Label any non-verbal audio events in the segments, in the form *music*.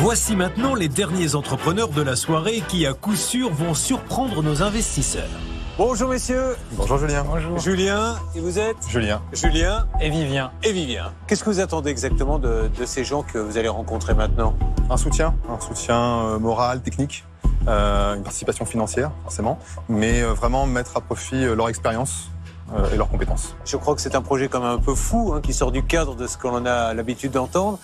Voici maintenant les derniers entrepreneurs de la soirée qui, à coup sûr, vont surprendre nos investisseurs. Bonjour messieurs. Bonjour Julien. Bonjour. Julien, et vous êtes Julien. Julien et Vivien. Et Vivien. Qu'est-ce que vous attendez exactement de, de, ces gens que vous allez rencontrer maintenant? Un soutien, un soutien euh, moral, technique, euh, une participation financière forcément, mais euh, vraiment mettre à profit euh, leur expérience et leurs compétences. Je crois que c'est un projet quand même un peu fou, hein, qui sort du cadre de ce qu'on a l'habitude d'entendre.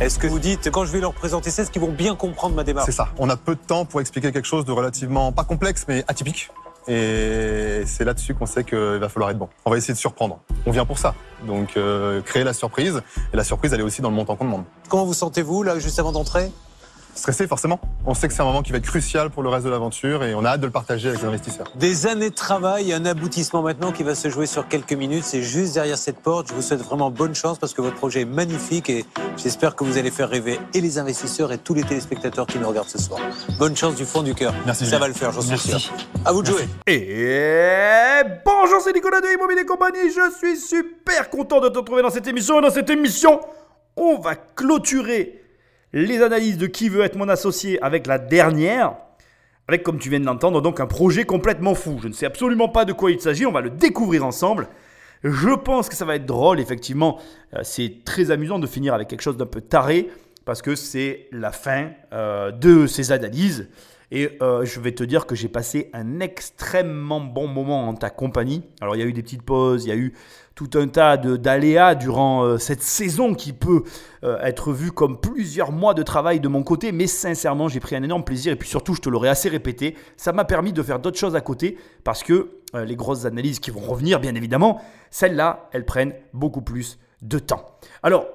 Est-ce que vous dites, quand je vais leur présenter ça, est-ce qu'ils vont bien comprendre ma démarche? C'est ça. On a peu de temps pour expliquer quelque chose de relativement, pas complexe, mais atypique. Et c'est là-dessus qu'on sait qu'il va falloir être bon. On va essayer de surprendre. On vient pour ça. Donc euh, créer la surprise. Et la surprise, elle est aussi dans le montant qu'on demande. Comment vous sentez-vous là, juste avant d'entrer? Stressé forcément. On sait que c'est un moment qui va être crucial pour le reste de l'aventure et on a hâte de le partager avec les investisseurs. Des années de travail, un aboutissement maintenant qui va se jouer sur quelques minutes. C'est juste derrière cette porte. Je vous souhaite vraiment bonne chance parce que votre projet est magnifique et j'espère que vous allez faire rêver et les investisseurs et tous les téléspectateurs qui nous regardent ce soir. Bonne chance du fond du cœur. Merci. Ça va le faire, j'en suis sûr. À vous de jouer. Et bonjour, c'est Nicolas de Immobilier Compagnie. Je suis super content de te retrouver dans cette émission. Et dans cette émission, on va clôturer les analyses de qui veut être mon associé avec la dernière, avec comme tu viens de l'entendre, donc un projet complètement fou. Je ne sais absolument pas de quoi il s'agit, on va le découvrir ensemble. Je pense que ça va être drôle, effectivement. Euh, c'est très amusant de finir avec quelque chose d'un peu taré, parce que c'est la fin euh, de ces analyses. Et euh, je vais te dire que j'ai passé un extrêmement bon moment en ta compagnie. Alors il y a eu des petites pauses, il y a eu tout un tas d'aléas durant euh, cette saison qui peut euh, être vue comme plusieurs mois de travail de mon côté, mais sincèrement j'ai pris un énorme plaisir et puis surtout je te l'aurais assez répété, ça m'a permis de faire d'autres choses à côté parce que euh, les grosses analyses qui vont revenir bien évidemment, celles-là elles prennent beaucoup plus de temps. Alors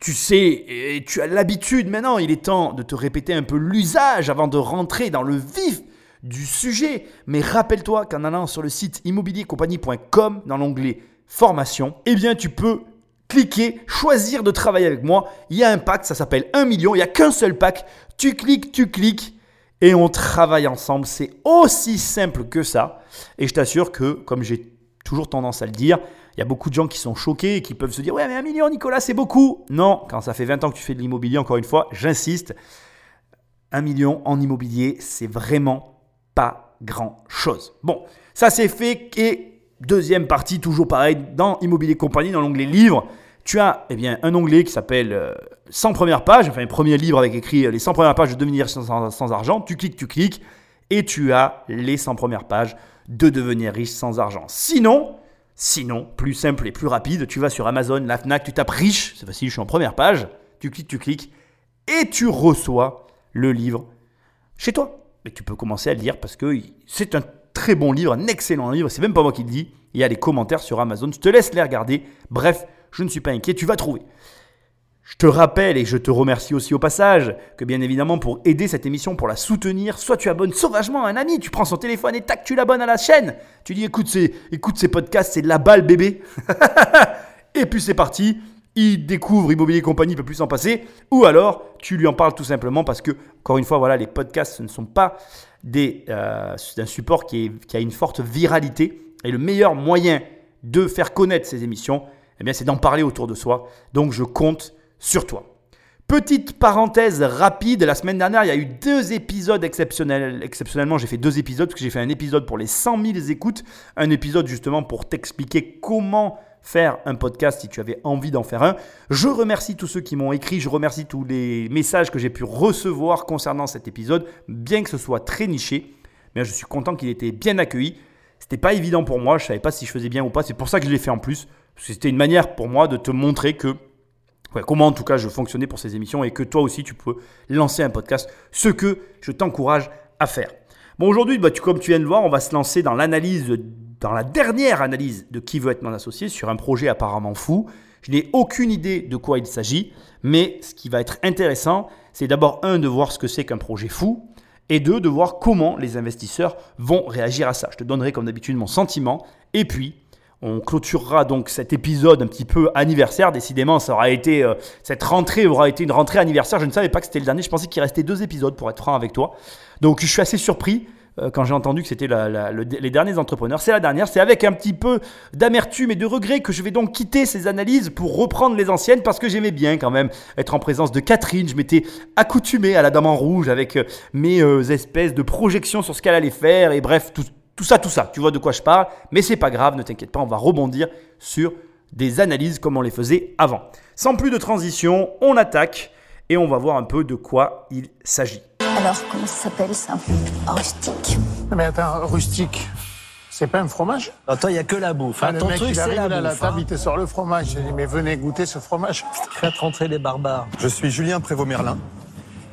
tu sais, et tu as l'habitude maintenant, il est temps de te répéter un peu l'usage avant de rentrer dans le vif du sujet. Mais rappelle-toi qu'en allant sur le site immobiliercompagnie.com dans l'onglet formation, eh bien tu peux cliquer, choisir de travailler avec moi. Il y a un pack, ça s'appelle 1 million, il n'y a qu'un seul pack. Tu cliques, tu cliques et on travaille ensemble. C'est aussi simple que ça. Et je t'assure que, comme j'ai toujours tendance à le dire, il y a beaucoup de gens qui sont choqués et qui peuvent se dire Ouais, mais un million, Nicolas, c'est beaucoup. Non, quand ça fait 20 ans que tu fais de l'immobilier, encore une fois, j'insiste, un million en immobilier, c'est vraiment pas grand chose. Bon, ça c'est fait et deuxième partie, toujours pareil, dans Immobilier Compagnie, dans l'onglet livres, tu as eh bien, un onglet qui s'appelle 100 premières pages, enfin premier livre avec écrit les 100 premières pages de devenir sans, sans argent. Tu cliques, tu cliques et tu as les 100 premières pages de devenir riche sans argent. Sinon, Sinon, plus simple et plus rapide, tu vas sur Amazon, la Fnac, tu tapes riche, c'est facile, je suis en première page, tu cliques, tu cliques, et tu reçois le livre chez toi. Mais tu peux commencer à le lire parce que c'est un très bon livre, un excellent livre, c'est même pas moi qui le dis. Il y a les commentaires sur Amazon, je te laisse les regarder. Bref, je ne suis pas inquiet, tu vas trouver. Je te rappelle et je te remercie aussi au passage que bien évidemment pour aider cette émission, pour la soutenir, soit tu abonnes sauvagement à un ami, tu prends son téléphone et tac, tu l'abonnes à la chaîne. Tu dis écoute ces, écoute ces podcasts, c'est de la balle bébé. *laughs* et puis c'est parti, il découvre Immobilier Compagnie, il peut plus s'en passer. Ou alors tu lui en parles tout simplement parce que, encore une fois, voilà, les podcasts ce ne sont pas euh, un support qui a une forte viralité. Et le meilleur moyen de faire connaître ces émissions, eh bien, c'est d'en parler autour de soi. Donc je compte sur toi. Petite parenthèse rapide, la semaine dernière, il y a eu deux épisodes exceptionnels. Exceptionnellement, j'ai fait deux épisodes parce que j'ai fait un épisode pour les 100 000 écoutes, un épisode justement pour t'expliquer comment faire un podcast si tu avais envie d'en faire un. Je remercie tous ceux qui m'ont écrit, je remercie tous les messages que j'ai pu recevoir concernant cet épisode, bien que ce soit très niché. Mais je suis content qu'il ait été bien accueilli. C'était pas évident pour moi, je savais pas si je faisais bien ou pas, c'est pour ça que je l'ai fait en plus. C'était une manière pour moi de te montrer que comment en tout cas je fonctionnais pour ces émissions et que toi aussi tu peux lancer un podcast, ce que je t'encourage à faire. Bon aujourd'hui, bah, comme tu viens de voir, on va se lancer dans l'analyse, dans la dernière analyse de qui veut être mon associé sur un projet apparemment fou. Je n'ai aucune idée de quoi il s'agit, mais ce qui va être intéressant, c'est d'abord un de voir ce que c'est qu'un projet fou, et deux de voir comment les investisseurs vont réagir à ça. Je te donnerai comme d'habitude mon sentiment, et puis on clôturera donc cet épisode un petit peu anniversaire. Décidément, ça aura été euh, cette rentrée aura été une rentrée anniversaire. Je ne savais pas que c'était le dernier. Je pensais qu'il restait deux épisodes pour être franc avec toi. Donc je suis assez surpris. euh, quand j'ai entendu que c'était les derniers entrepreneurs. C'est la dernière, c'est avec un petit peu d'amertume et de regret que je vais donc quitter ces analyses pour reprendre les anciennes parce que j'aimais bien quand même être en présence de Catherine. Je m'étais accoutumé à la Dame en Rouge avec euh, mes euh, espèces de projections sur ce qu'elle allait faire et bref, tout, tout ça, tout ça. Tu vois de quoi je parle, mais c'est pas grave, ne t'inquiète pas, on va rebondir sur des analyses comme on les faisait avant. Sans plus de transition, on attaque et on va voir un peu de quoi il s'agit. Alors, comment ça s'appelle ça Rustique. Mais attends, rustique, c'est pas un fromage? Toi, il n'y a que la bouffe. Ah, hein. Le Ton mec, truc, il c'est arrive la là, à la bouffe. table, hein. il te sort le fromage. J'ai dit, mais venez goûter ce fromage. *laughs* Faites rentrer les barbares. Je suis Julien Prévost-Merlin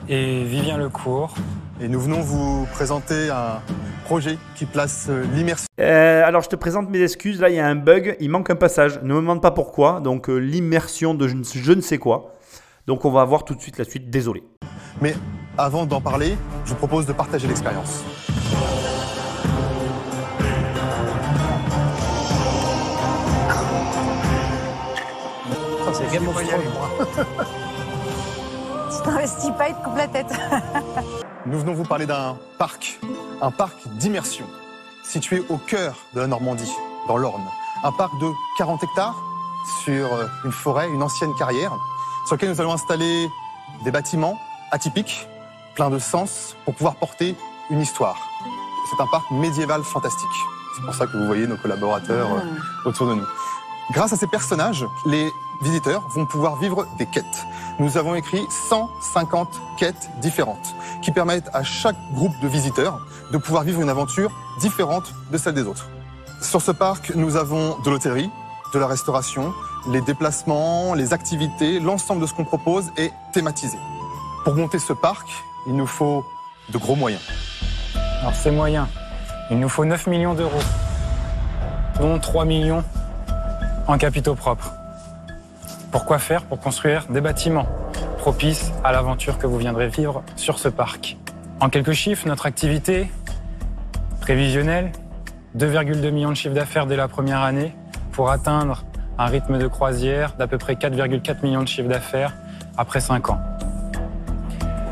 et Vivien Lecourt. et nous venons vous présenter un projet qui place euh, l'immersion Euh, alors je te présente mes excuses, là il y a un bug, il manque un passage, ne me demande pas pourquoi, donc euh, l'immersion de je ne, je ne sais quoi. Donc on va voir tout de suite la suite, désolé. Mais avant d'en parler, je vous propose de partager l'expérience. C'est Game of Thrones. Tu t'investis pas, il te coupe la tête. *laughs* Nous venons vous parler d'un parc, un parc d'immersion, situé au cœur de la Normandie, dans l'Orne. Un parc de 40 hectares sur euh, une forêt, une ancienne carrière, sur lequel nous allons installer des bâtiments atypiques, pleins de sens, pour pouvoir porter une histoire. C'est un parc médiéval fantastique. C'est pour ça que vous voyez nos collaborateurs euh, autour de nous. Grâce à ces personnages, les visiteurs vont pouvoir vivre des quêtes. Nous avons écrit 150 quêtes différentes qui permettent à chaque groupe de visiteurs de pouvoir vivre une aventure différente de celle des autres. Sur ce parc, nous avons de l'hôtellerie, de la restauration, les déplacements, les activités, l'ensemble de ce qu'on propose est thématisé. Pour monter ce parc, il nous faut de gros moyens. Alors c'est moyen. Il nous faut 9 millions d'euros, dont 3 millions en capitaux propres. Pourquoi faire? Pour construire des bâtiments propices à l'aventure que vous viendrez vivre sur ce parc. En quelques chiffres, notre activité prévisionnelle, 2,2 millions de chiffres d'affaires dès la première année pour atteindre un rythme de croisière d'à peu près 4,4 millions de chiffres d'affaires après 5 ans.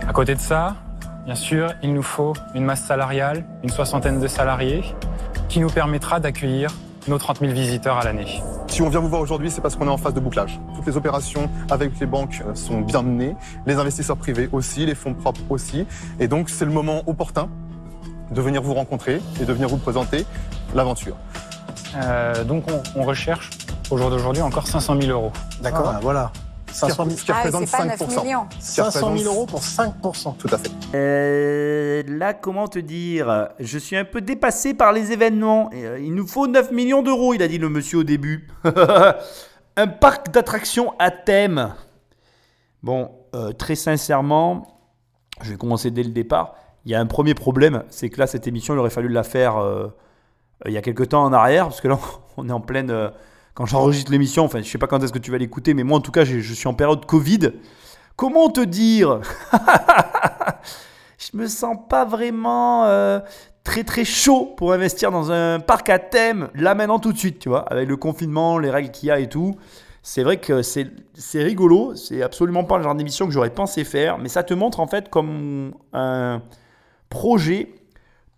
À côté de ça, Bien sûr, il nous faut une masse salariale, une soixantaine de salariés, qui nous permettra d'accueillir nos 30 000 visiteurs à l'année. Si on vient vous voir aujourd'hui, c'est parce qu'on est en phase de bouclage. Toutes les opérations avec les banques euh, sont bien menées, les investisseurs privés aussi, les fonds propres aussi. Et donc, c'est le moment opportun de venir vous rencontrer et de venir vous présenter l'aventure. Euh, donc on, on recherche au jour d'aujourd'hui encore 500 000 euros. D'accord? Ah, voilà. Ce qui, 500 000, ce qui Ah, représente c'est pas 9 5%. millions. Ce qui 500 000 représente- euros pour 5%. Tout à fait. Euh, là, comment te dire? Je suis un peu dépassé par les événements. Euh, il nous faut 9 millions d'euros, il a dit le monsieur au début. *laughs* un parc d'attractions à thème. Bon, euh, très sincèrement, je vais commencer dès le départ. Il y a un premier problème, c'est que là, cette émission, il aurait fallu la faire euh, il y a quelques temps en arrière, parce que là, *laughs* on est en pleine... quand j'enregistre l'émission, enfin, je sais pas quand est-ce que tu vas l'écouter, mais moi, en tout cas, je suis en période Covid. Comment te dire *laughs* je me sens pas vraiment euh, très très chaud pour investir dans un parc à thème là maintenant tout de suite, tu vois, avec le confinement, les règles qu'il y a et tout. C'est vrai que c'est c'est rigolo, c'est absolument pas le genre d'émission que j'aurais pensé faire, mais ça te montre en fait comme un projet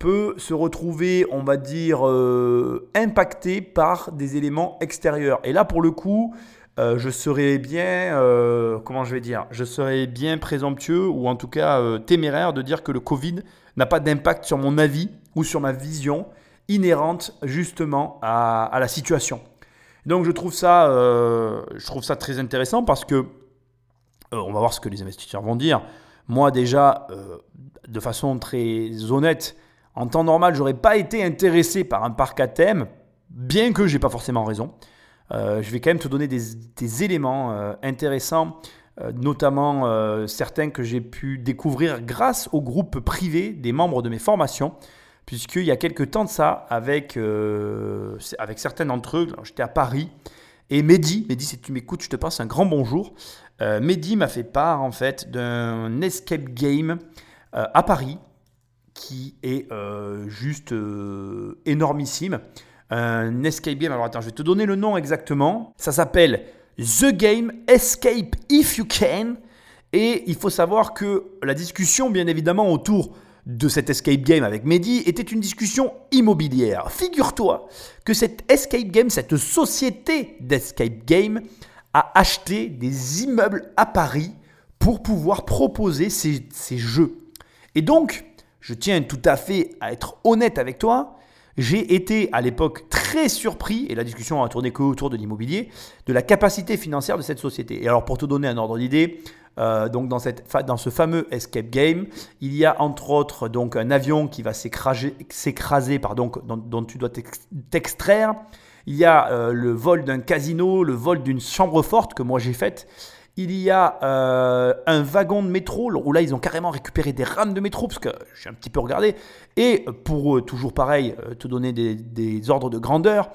peut se retrouver, on va dire, euh, impacté par des éléments extérieurs. Et là, pour le coup, euh, je serais bien, euh, comment je vais dire, je serais bien présomptueux ou en tout cas téméraire de dire que le Covid n'a pas d'impact sur mon avis ou sur ma vision inhérente justement à, la situation. Donc je trouve ça, je trouve ça très intéressant parce que on va voir ce que les investisseurs vont dire. Moi déjà, de façon très honnête, en temps normal, j'aurais pas été intéressé par un parc à thème, bien que j'ai pas forcément raison. Euh, je vais quand même te donner des, éléments euh, intéressants, euh, notamment certains que j'ai pu découvrir grâce au groupe privé des membres de mes formations, puisqu'il y a quelques temps de ça, avec, avec certains d'entre eux, j'étais à Paris, et Mehdi, Mehdi, si tu m'écoutes, je te passe un grand bonjour. Mehdi m'a fait part en fait d'un escape game à Paris qui est euh, juste euh, énormissime. Un escape game, alors attends, je vais te donner le nom exactement. Ça s'appelle The Game Escape If You Can. Et il faut savoir que la discussion, bien évidemment, autour de cet escape game avec Mehdi était une discussion immobilière. Figure-toi que cette escape game, cette société d'escape game, a acheté des immeubles à Paris pour pouvoir proposer ces, ces jeux. Et donc, je tiens tout à fait à être honnête avec toi, j'ai été à l'époque très surpris, et la discussion a tourné que autour de l'immobilier, de la capacité financière de cette société. Et alors pour te donner un ordre d'idée, euh, donc dans, cette, dans ce fameux escape game, il y a entre autres donc un avion qui va s'écraser, pardon, dont, tu dois t'ex- t'extraire. Il y a euh, le vol d'un casino, le vol d'une chambre forte que moi j'ai faite. Il y a euh, un wagon de métro où là ils ont carrément récupéré des rames de métro parce que j'ai un petit peu regardé. Et pour euh, toujours pareil, euh, te donner des, des ordres de grandeur,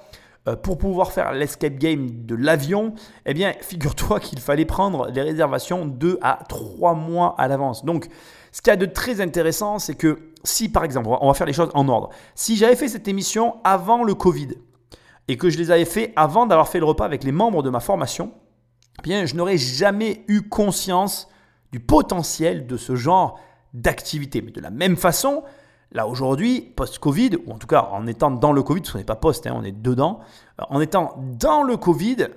pour pouvoir faire l'escape game de l'avion, eh bien *laughs* figure-toi qu'il fallait prendre les réservations 2 à 3 mois à l'avance. Donc ce qu'il y a de très intéressant, c'est que si par exemple, on va- faire les choses en ordre, si j'avais fait cette émission avant le Covid et que je les avais fait avant d'avoir fait le repas avec les membres de ma formation, je n'aurais jamais eu conscience du potentiel de ce genre d'activité. Mais de la même façon, là aujourd'hui, post-Covid, ou en tout cas en étant dans le Covid, parce qu'on n'est pas post, hein, on est dedans, euh, en étant dans le Covid,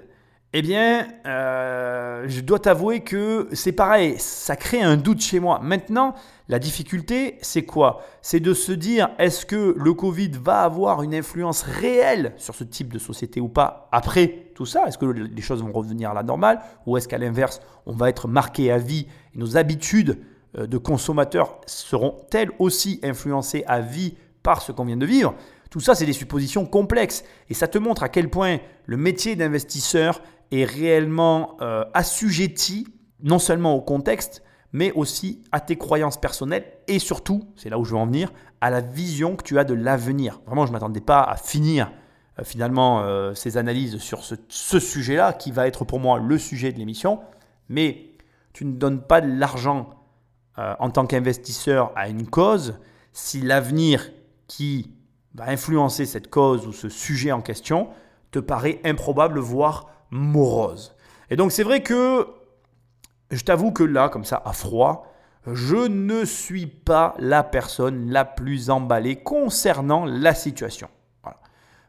eh bien, euh, je dois t'avouer que c'est pareil, ça crée un doute chez moi. Maintenant, la difficulté, c'est quoi? C'est de se dire, est-ce que le Covid va avoir une influence réelle sur ce type de société ou pas après tout ça? Est-ce que les choses vont revenir à la normale? Ou est-ce qu'à l'inverse, on va être marqué à vie et nos habitudes euh, de consommateurs seront-elles aussi influencées à vie par ce qu'on vient de vivre? Tout ça, c'est des suppositions complexes. Et ça te montre à quel point le métier d'investisseur est réellement euh, assujetti non seulement au contexte, mais aussi à tes croyances personnelles et surtout, c'est là où je veux en venir, à la vision que tu as de l'avenir. Vraiment, je ne m'attendais pas à finir euh, finalement euh, ces analyses sur ce, sujet-là, qui va être pour moi le sujet de l'émission, mais tu ne donnes pas de l'argent en tant qu'investisseur à une cause si l'avenir qui va influencer cette cause ou ce sujet en question te paraît improbable, voire morose. Et donc c'est vrai que je t'avoue que là, comme ça, à froid, je ne suis pas la personne la plus emballée concernant la situation.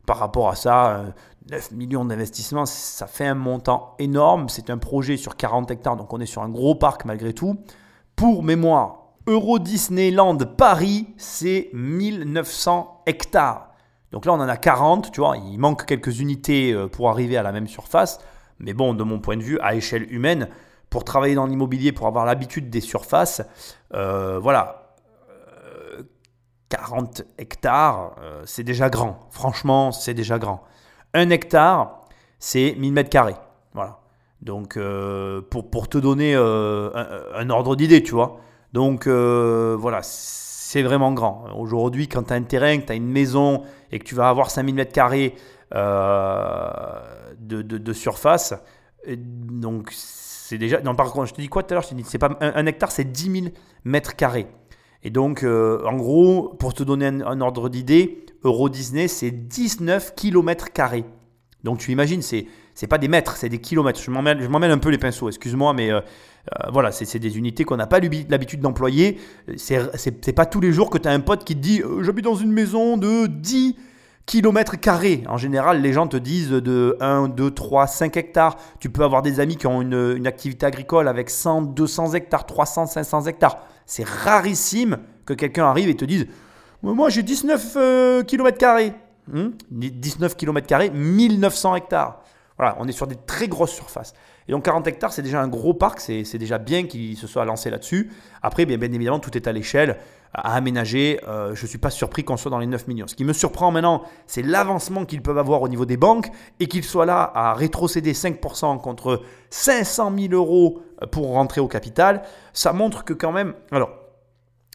Par rapport à ça, euh, 9 millions d'investissements, ça fait un montant énorme. C'est un projet sur 40 hectares, donc on est sur un gros parc malgré tout. Pour mémoire, Euro Disneyland Paris, c'est 1900 hectares. Donc là, on en a 40, tu vois, il manque quelques unités euh, pour arriver à la même surface. Mais bon, de mon point de vue, à échelle humaine, pour travailler dans l'immobilier, pour avoir l'habitude des surfaces, euh, voilà, euh, 40 hectares, euh, c'est déjà grand. Franchement, c'est déjà grand. Un hectare, c'est 1000 mètres carrés. Voilà. Donc, pour, pour te donner un, ordre d'idée, tu vois. Donc, voilà, c'est vraiment grand. Aujourd'hui, quand tu as un terrain, que tu as une maison et que tu vas avoir 5000 mètres carrés euh, de, surface, donc c'est déjà. Non, par contre, je te dis quoi tout à l'heure Je te dis, c'est pas un, hectare, c'est 10 000 mètres carrés. Et donc, euh, en gros, pour te donner un, ordre d'idée, Euro Disney, c'est 19 km carrés. Donc, tu imagines, c'est c'est pas des mètres, c'est des kilomètres. Je m'emmêle un peu les pinceaux, excuse-moi, mais euh, euh, voilà, c'est des unités qu'on n'a pas l'habi- l'habitude d'employer. C'est pas tous les jours que tu as un pote qui te dit euh, J'habite dans une maison de 10 kilomètres carrés. En général, les gens te disent de 1, 2, 3, 5 hectares. Tu peux avoir des amis qui ont une, une activité agricole avec 100, 200 hectares, 300, 500 hectares. C'est rarissime que quelqu'un arrive et te dise Moi, j'ai 19 km carrés. Hmm? 19 km carrés, 1900 hectares. Voilà, on est sur des très grosses surfaces. Et donc 40 hectares, c'est déjà un gros parc, c'est déjà bien qu'il se soit lancé là-dessus. Après, bien, bien évidemment, tout est à l'échelle, à aménager. Euh, je ne suis pas surpris qu'on soit dans les 9 millions. Ce qui me surprend maintenant, c'est l'avancement qu'ils peuvent avoir au niveau des banques et qu'ils soient là à rétrocéder 5% contre 500 000 euros pour rentrer au capital. Ça montre que quand même... Alors,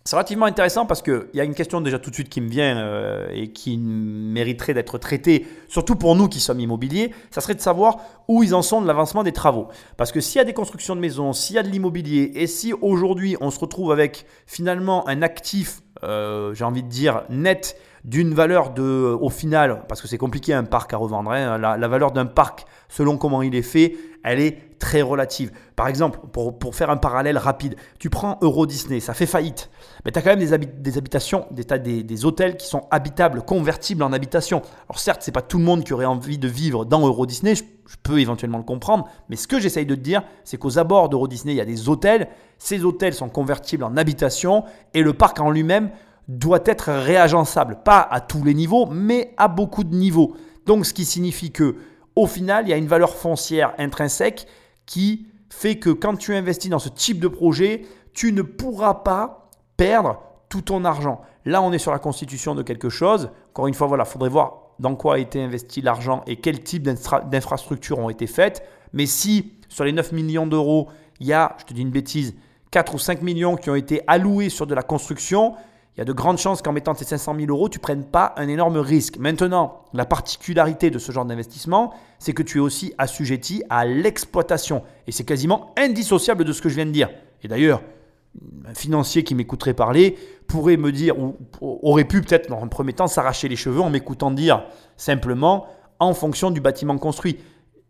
c'est relativement intéressant parce qu'il y a une question déjà tout de suite qui me vient euh, et qui mériterait d'être traitée, surtout pour nous qui sommes immobiliers, ça serait de savoir où ils en sont de l'avancement des travaux. Parce que s'il y a des constructions de maisons, s'il y a de l'immobilier et si aujourd'hui on se retrouve avec finalement un actif, euh, j'ai envie de dire, net d'une valeur de, au final, parce que c'est compliqué un parc à revendre, hein, la, la valeur d'un parc selon comment il est fait, elle est très relative. Par exemple, pour, pour faire un parallèle rapide, tu prends Euro Disney, ça fait faillite. Mais tu as quand même des, des habitations, des, des, des hôtels qui sont habitables, convertibles en habitation. Alors certes, c'est pas tout le monde qui aurait envie de vivre dans Euro Disney, je, peux éventuellement le comprendre, mais ce que j'essaye de te dire, c'est qu'aux abords d'Euro Disney, il y a des hôtels, ces hôtels sont convertibles en habitation, et le parc en lui-même doit être réagençable, pas à tous les niveaux, mais à beaucoup de niveaux. Donc ce qui signifie que au final, il y a une valeur foncière intrinsèque qui fait que quand tu investis dans ce type de projet, tu ne pourras pas perdre tout ton argent. Là, on est sur la constitution de quelque chose. Encore une fois, voilà, faudrait voir dans quoi a été investi l'argent et quel type d'infra- d'infrastructures ont été faites. Mais si sur les 9 millions d'euros, il y a, je te dis une bêtise, 4 ou 5 millions qui ont été alloués sur de la construction, il y a de grandes chances qu'en mettant ces 500 000 euros, tu prennes pas un énorme risque. Maintenant, la particularité de ce genre d'investissement, c'est que tu es aussi assujetti à l'exploitation. Et c'est quasiment indissociable de ce que je viens de dire. Et d'ailleurs, un financier qui m'écouterait parler pourrait me dire, ou aurait pu peut-être dans un premier temps s'arracher les cheveux en m'écoutant dire simplement en fonction du bâtiment construit.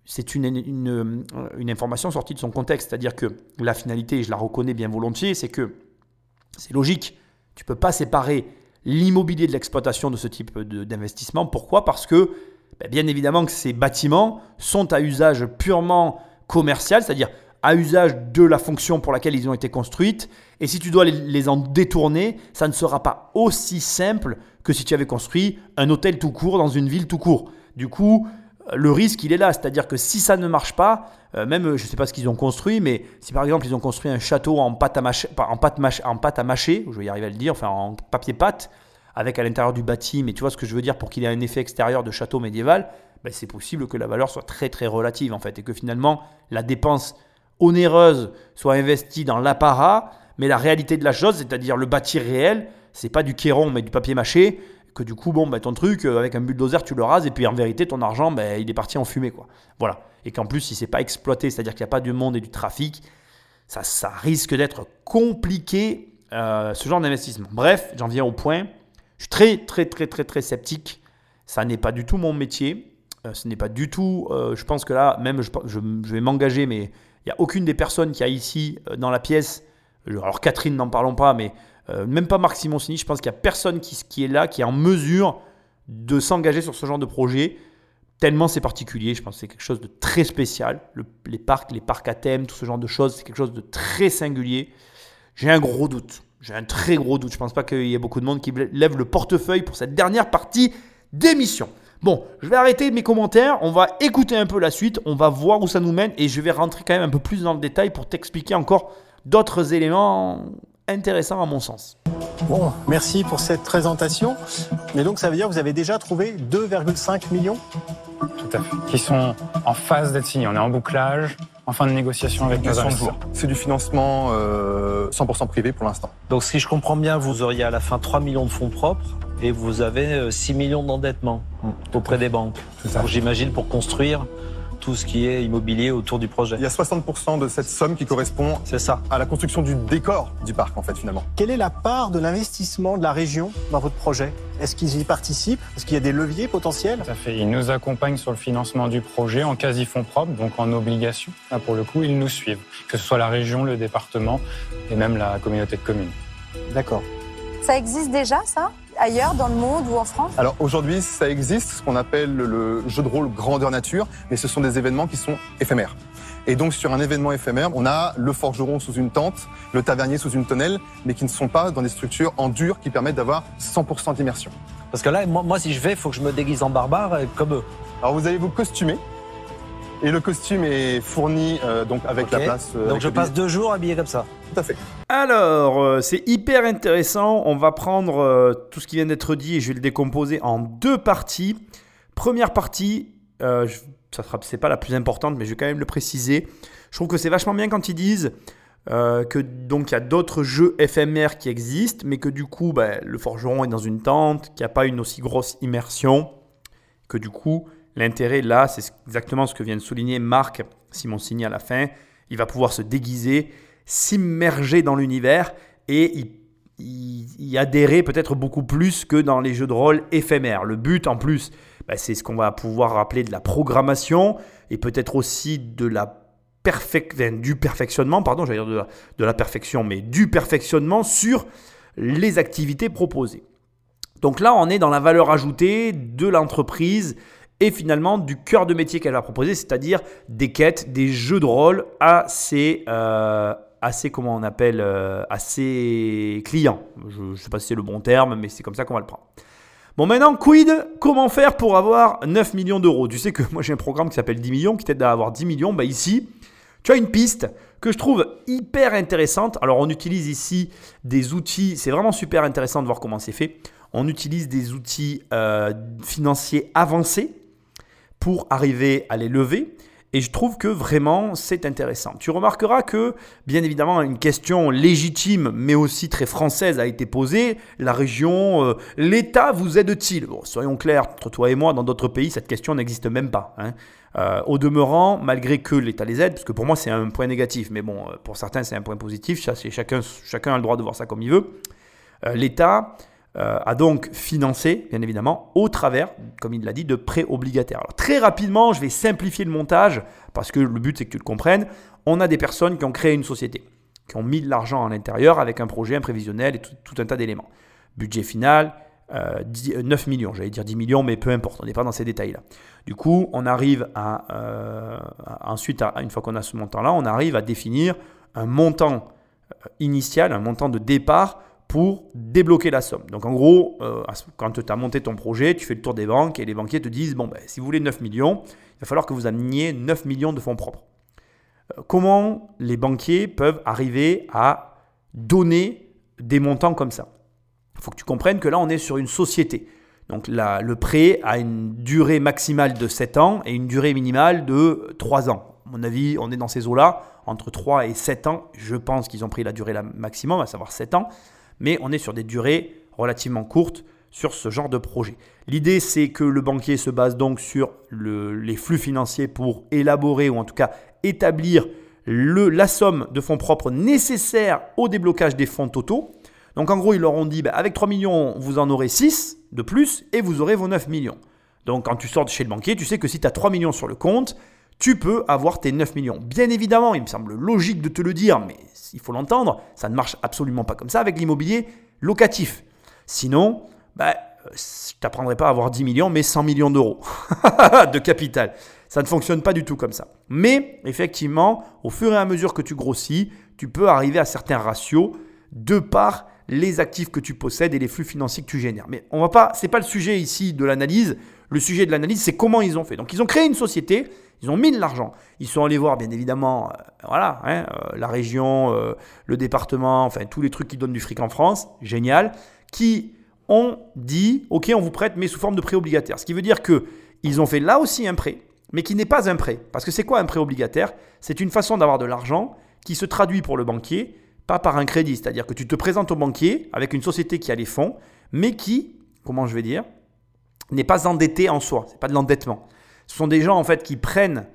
C'est une, une, une information sortie de son contexte. C'est-à-dire que la finalité, et je la reconnais bien volontiers, c'est que c'est logique. Tu ne peux pas séparer l'immobilier de l'exploitation de ce type d'investissement. Pourquoi? Parce que, ben, bien évidemment, que ces bâtiments sont à usage purement commercial, c'est-à-dire à usage de la fonction pour laquelle ils ont été construites. Et si tu dois les en détourner, ça ne sera pas aussi simple que si tu avais construit un hôtel tout court dans une ville tout court. Du coup, le risque, il est là. C'est-à-dire que si ça ne marche pas, euh, même, je ne sais pas ce qu'ils ont construit, mais si par exemple ils ont construit un château en pâte à mâcher, en pâte, mâche- en pâte à mâcher, je vais y arriver à le dire, enfin en papier-pâte, avec à l'intérieur du bâti, mais tu vois ce que je veux dire pour qu'il ait un effet extérieur de château médiéval, ben, c'est possible que la valeur soit très très relative en fait, et que finalement la dépense onéreuse soit investie dans l'apparat, mais la réalité de la chose, c'est-à-dire le bâti réel, c'est pas du kéron mais du papier mâché, que du coup, bon, ben, ton truc, euh, avec un bulldozer, tu le rases, et puis en vérité, ton argent, ben, il est parti en fumée. Quoi. Voilà. Et qu'en plus, si c'est pas exploité, c'est-à-dire qu'il n'y a pas de monde et du trafic, ça, ça risque d'être compliqué, euh, ce genre d'investissement. Bref, j'en viens au point. Je suis très, très, très, très, très sceptique. Ça n'est pas du tout mon métier. Euh, ce n'est pas du tout. je pense que là, même, je, je- je vais m'engager, mais il n'y a aucune des personnes qui a ici dans la pièce. Alors, Catherine, n'en parlons pas, mais euh, même pas Marc Simoncini. Je pense qu'il n'y a personne qui, est là, qui est en mesure de s'engager sur ce genre de projet. Tellement c'est particulier, je pense que c'est quelque chose de très spécial. Le- les parcs, les parcs à thème, tout ce genre de choses, c'est quelque chose de très singulier. J'ai un gros doute. J'ai un très gros doute. Je pense pas qu'il y ait beaucoup de monde qui lève le portefeuille pour cette dernière partie d'émission. Bon, je vais arrêter mes commentaires. On va écouter un peu la suite. On va voir où ça nous mène. Et je vais rentrer quand même un peu plus dans le détail pour t'expliquer encore d'autres éléments intéressants à mon sens. Bon, merci pour cette présentation. Mais donc, ça veut dire que vous avez déjà trouvé 2,5 millions Tout à fait. Qui sont en phase d'être signés. On est en bouclage, en fin de négociation avec nos investisseurs. C'est du financement euh, 100% privé pour l'instant. Donc si je comprends bien, vous auriez à la fin 3 millions de fonds propres et vous avez euh, 6 millions d'endettement auprès des banques. Tout à Donc, J'imagine pour construire tout ce qui est immobilier autour du projet. Il y a 60% de cette somme qui correspond C'est ça. à la construction du décor du parc, en fait, finalement. Quelle est la part de l'investissement de la région dans votre projet? Est-ce qu'ils y participent? Est-ce qu'il y a des leviers potentiels? Tout à fait. Ils nous accompagnent sur le financement du projet en quasi-fonds propres, donc en obligation. Là, pour le coup, ils nous suivent. Que ce soit la région, le département et même la communauté de communes. D'accord. Ça existe déjà, ça? Ailleurs, dans le monde ou en France Alors aujourd'hui, ça existe, ce qu'on appelle le jeu de rôle grandeur nature, mais ce sont des événements qui sont éphémères. Et donc sur un événement éphémère, on a le forgeron sous une tente, le tavernier sous une tonnelle, mais qui ne sont pas dans des structures en dur qui permettent d'avoir 100% d'immersion. Parce que là, moi, moi, si je vais, il faut que je me déguise en barbare euh, comme eux. Alors vous allez vous costumer, et le costume est fourni euh, donc avec Ok. la place. euh, Donc je passe billet. deux jours habillé comme ça. Tout à fait. Alors, euh, c'est hyper intéressant. On va prendre euh, tout ce qui vient d'être dit et je vais le décomposer en deux parties. Première partie, euh, je- ça sera, c'est pas la plus importante, mais je vais quand même le préciser. Je trouve que c'est vachement bien quand ils disent euh, que donc il y a d'autres jeux éphémères qui existent, mais que du coup, ben, le forgeron est dans une tente, qu'il n'y a pas une aussi grosse immersion, que du coup, l'intérêt là, c'est exactement ce que vient de souligner Marc Simoncini à la fin. Il va pouvoir se déguiser, s'immerger dans l'univers et y, adhérer peut-être beaucoup plus que dans les jeux de rôle éphémères. Le but en plus, bah, c'est ce qu'on va pouvoir appeler de la programmation et peut-être aussi de la perfectionnement, perfection, mais du perfectionnement sur les activités proposées. Donc là, on est dans la valeur ajoutée de l'entreprise et finalement du cœur de métier qu'elle va proposer, c'est-à-dire des quêtes, des jeux de rôle à ses, euh, à ses, comment on appelle, euh, à ses clients. Je ne sais pas si c'est le bon terme, mais c'est comme ça qu'on va le prendre. Bon, maintenant, quid Comment faire pour avoir 9 millions d'euros? Tu sais que moi j'ai un programme qui s'appelle 10 millions, qui t'aide à avoir 10 millions. Bah ici, tu as une piste que je trouve hyper intéressante. Alors, on utilise ici des outils, c'est vraiment super intéressant de voir comment c'est fait. On utilise des outils euh, financiers avancés pour arriver à les lever. Et je trouve que vraiment c'est intéressant. Tu remarqueras que, bien évidemment, une question légitime, mais aussi très française, a été posée. La région, euh, l'État vous aide-t-il? Bon, Soyons clairs, entre toi et moi, dans d'autres pays, cette question n'existe même pas. hein. Euh, au demeurant, malgré que l'État les aide, parce que pour moi c'est un point négatif, mais bon, euh, pour certains c'est un point positif, chacun, chacun a le droit de voir ça comme il veut. L'État a donc financé, bien évidemment, au travers, comme il l'a dit, de prêts obligataires. Alors très rapidement, je vais simplifier le montage, parce que le but c'est que tu le comprennes. On a des personnes qui ont créé une société, qui ont mis de l'argent à l'intérieur avec un projet, un prévisionnel et tout, un tas d'éléments. Budget final, euh, 10 euh, 9 millions, j'allais dire 10 millions, mais peu importe, on n'est pas dans ces détails-là. Du coup, on arrive à, euh, ensuite, à- une fois qu'on a ce montant-là, on arrive à définir un montant euh, initial, un montant de départ pour débloquer la somme. Donc en gros, euh, quand tu as monté ton projet, tu fais le tour des banques et les banquiers te disent, bon, ben, si vous voulez 9 millions, il va falloir que vous ameniez 9 millions de fonds propres. Euh, Comment les banquiers peuvent arriver à donner des montants comme ça? Il faut que tu comprennes que là, on est sur une société. Donc le prêt a une durée maximale de 7 ans et une durée minimale de 3 ans. À mon avis, on est dans ces eaux-là, entre 3 et 7 ans. Je pense qu'ils ont pris la durée maximum, à savoir 7 ans. Mais on est sur des durées relativement courtes sur ce genre de projet. L'idée, c'est que le banquier se base donc sur le- les flux financiers pour élaborer ou en tout cas établir la somme de fonds propres nécessaire au déblocage des fonds totaux. Donc en gros, ils leur ont dit, bah, avec 3 millions, vous en aurez 6 de plus et vous aurez vos 9 millions. Donc quand tu sors de chez le banquier, tu sais que si tu as 3 millions sur le compte, tu peux avoir tes 9 millions. Bien évidemment, il me semble logique de te le dire, mais il faut l'entendre, ça ne marche absolument pas comme ça avec l'immobilier locatif. Sinon, bah, je t'apprendrai pas à avoir 10 millions, mais 100 millions d'euros *laughs* de capital. Ça ne fonctionne pas du tout comme ça. Mais effectivement, au fur et à mesure que tu grossis, tu peux arriver à certains ratios de par les actifs que tu possèdes et les flux financiers que tu génères. Mais on va pas, c'est pas le sujet ici de l'analyse. Le sujet de l'analyse, c'est comment ils ont fait. Donc ils ont créé une société, ils ont mis de l'argent. Ils sont allés voir, bien évidemment, euh, voilà, hein, euh, la région, euh, le département, enfin tous les trucs qui donnent du fric en France, génial, qui ont dit, ok, on vous prête, mais sous forme de prêt obligataire. Ce qui veut dire que ils ont fait là aussi un prêt, mais qui n'est pas un prêt. Parce que c'est quoi un prêt obligataire? C'est une façon d'avoir de l'argent qui se traduit pour le banquier, pas par un crédit. C'est-à-dire que tu te présentes au banquier avec une société qui a les fonds, mais qui, comment je vais dire, n'est pas endetté en soi. C'est pas de l'endettement. Ce sont des gens en fait qui prennent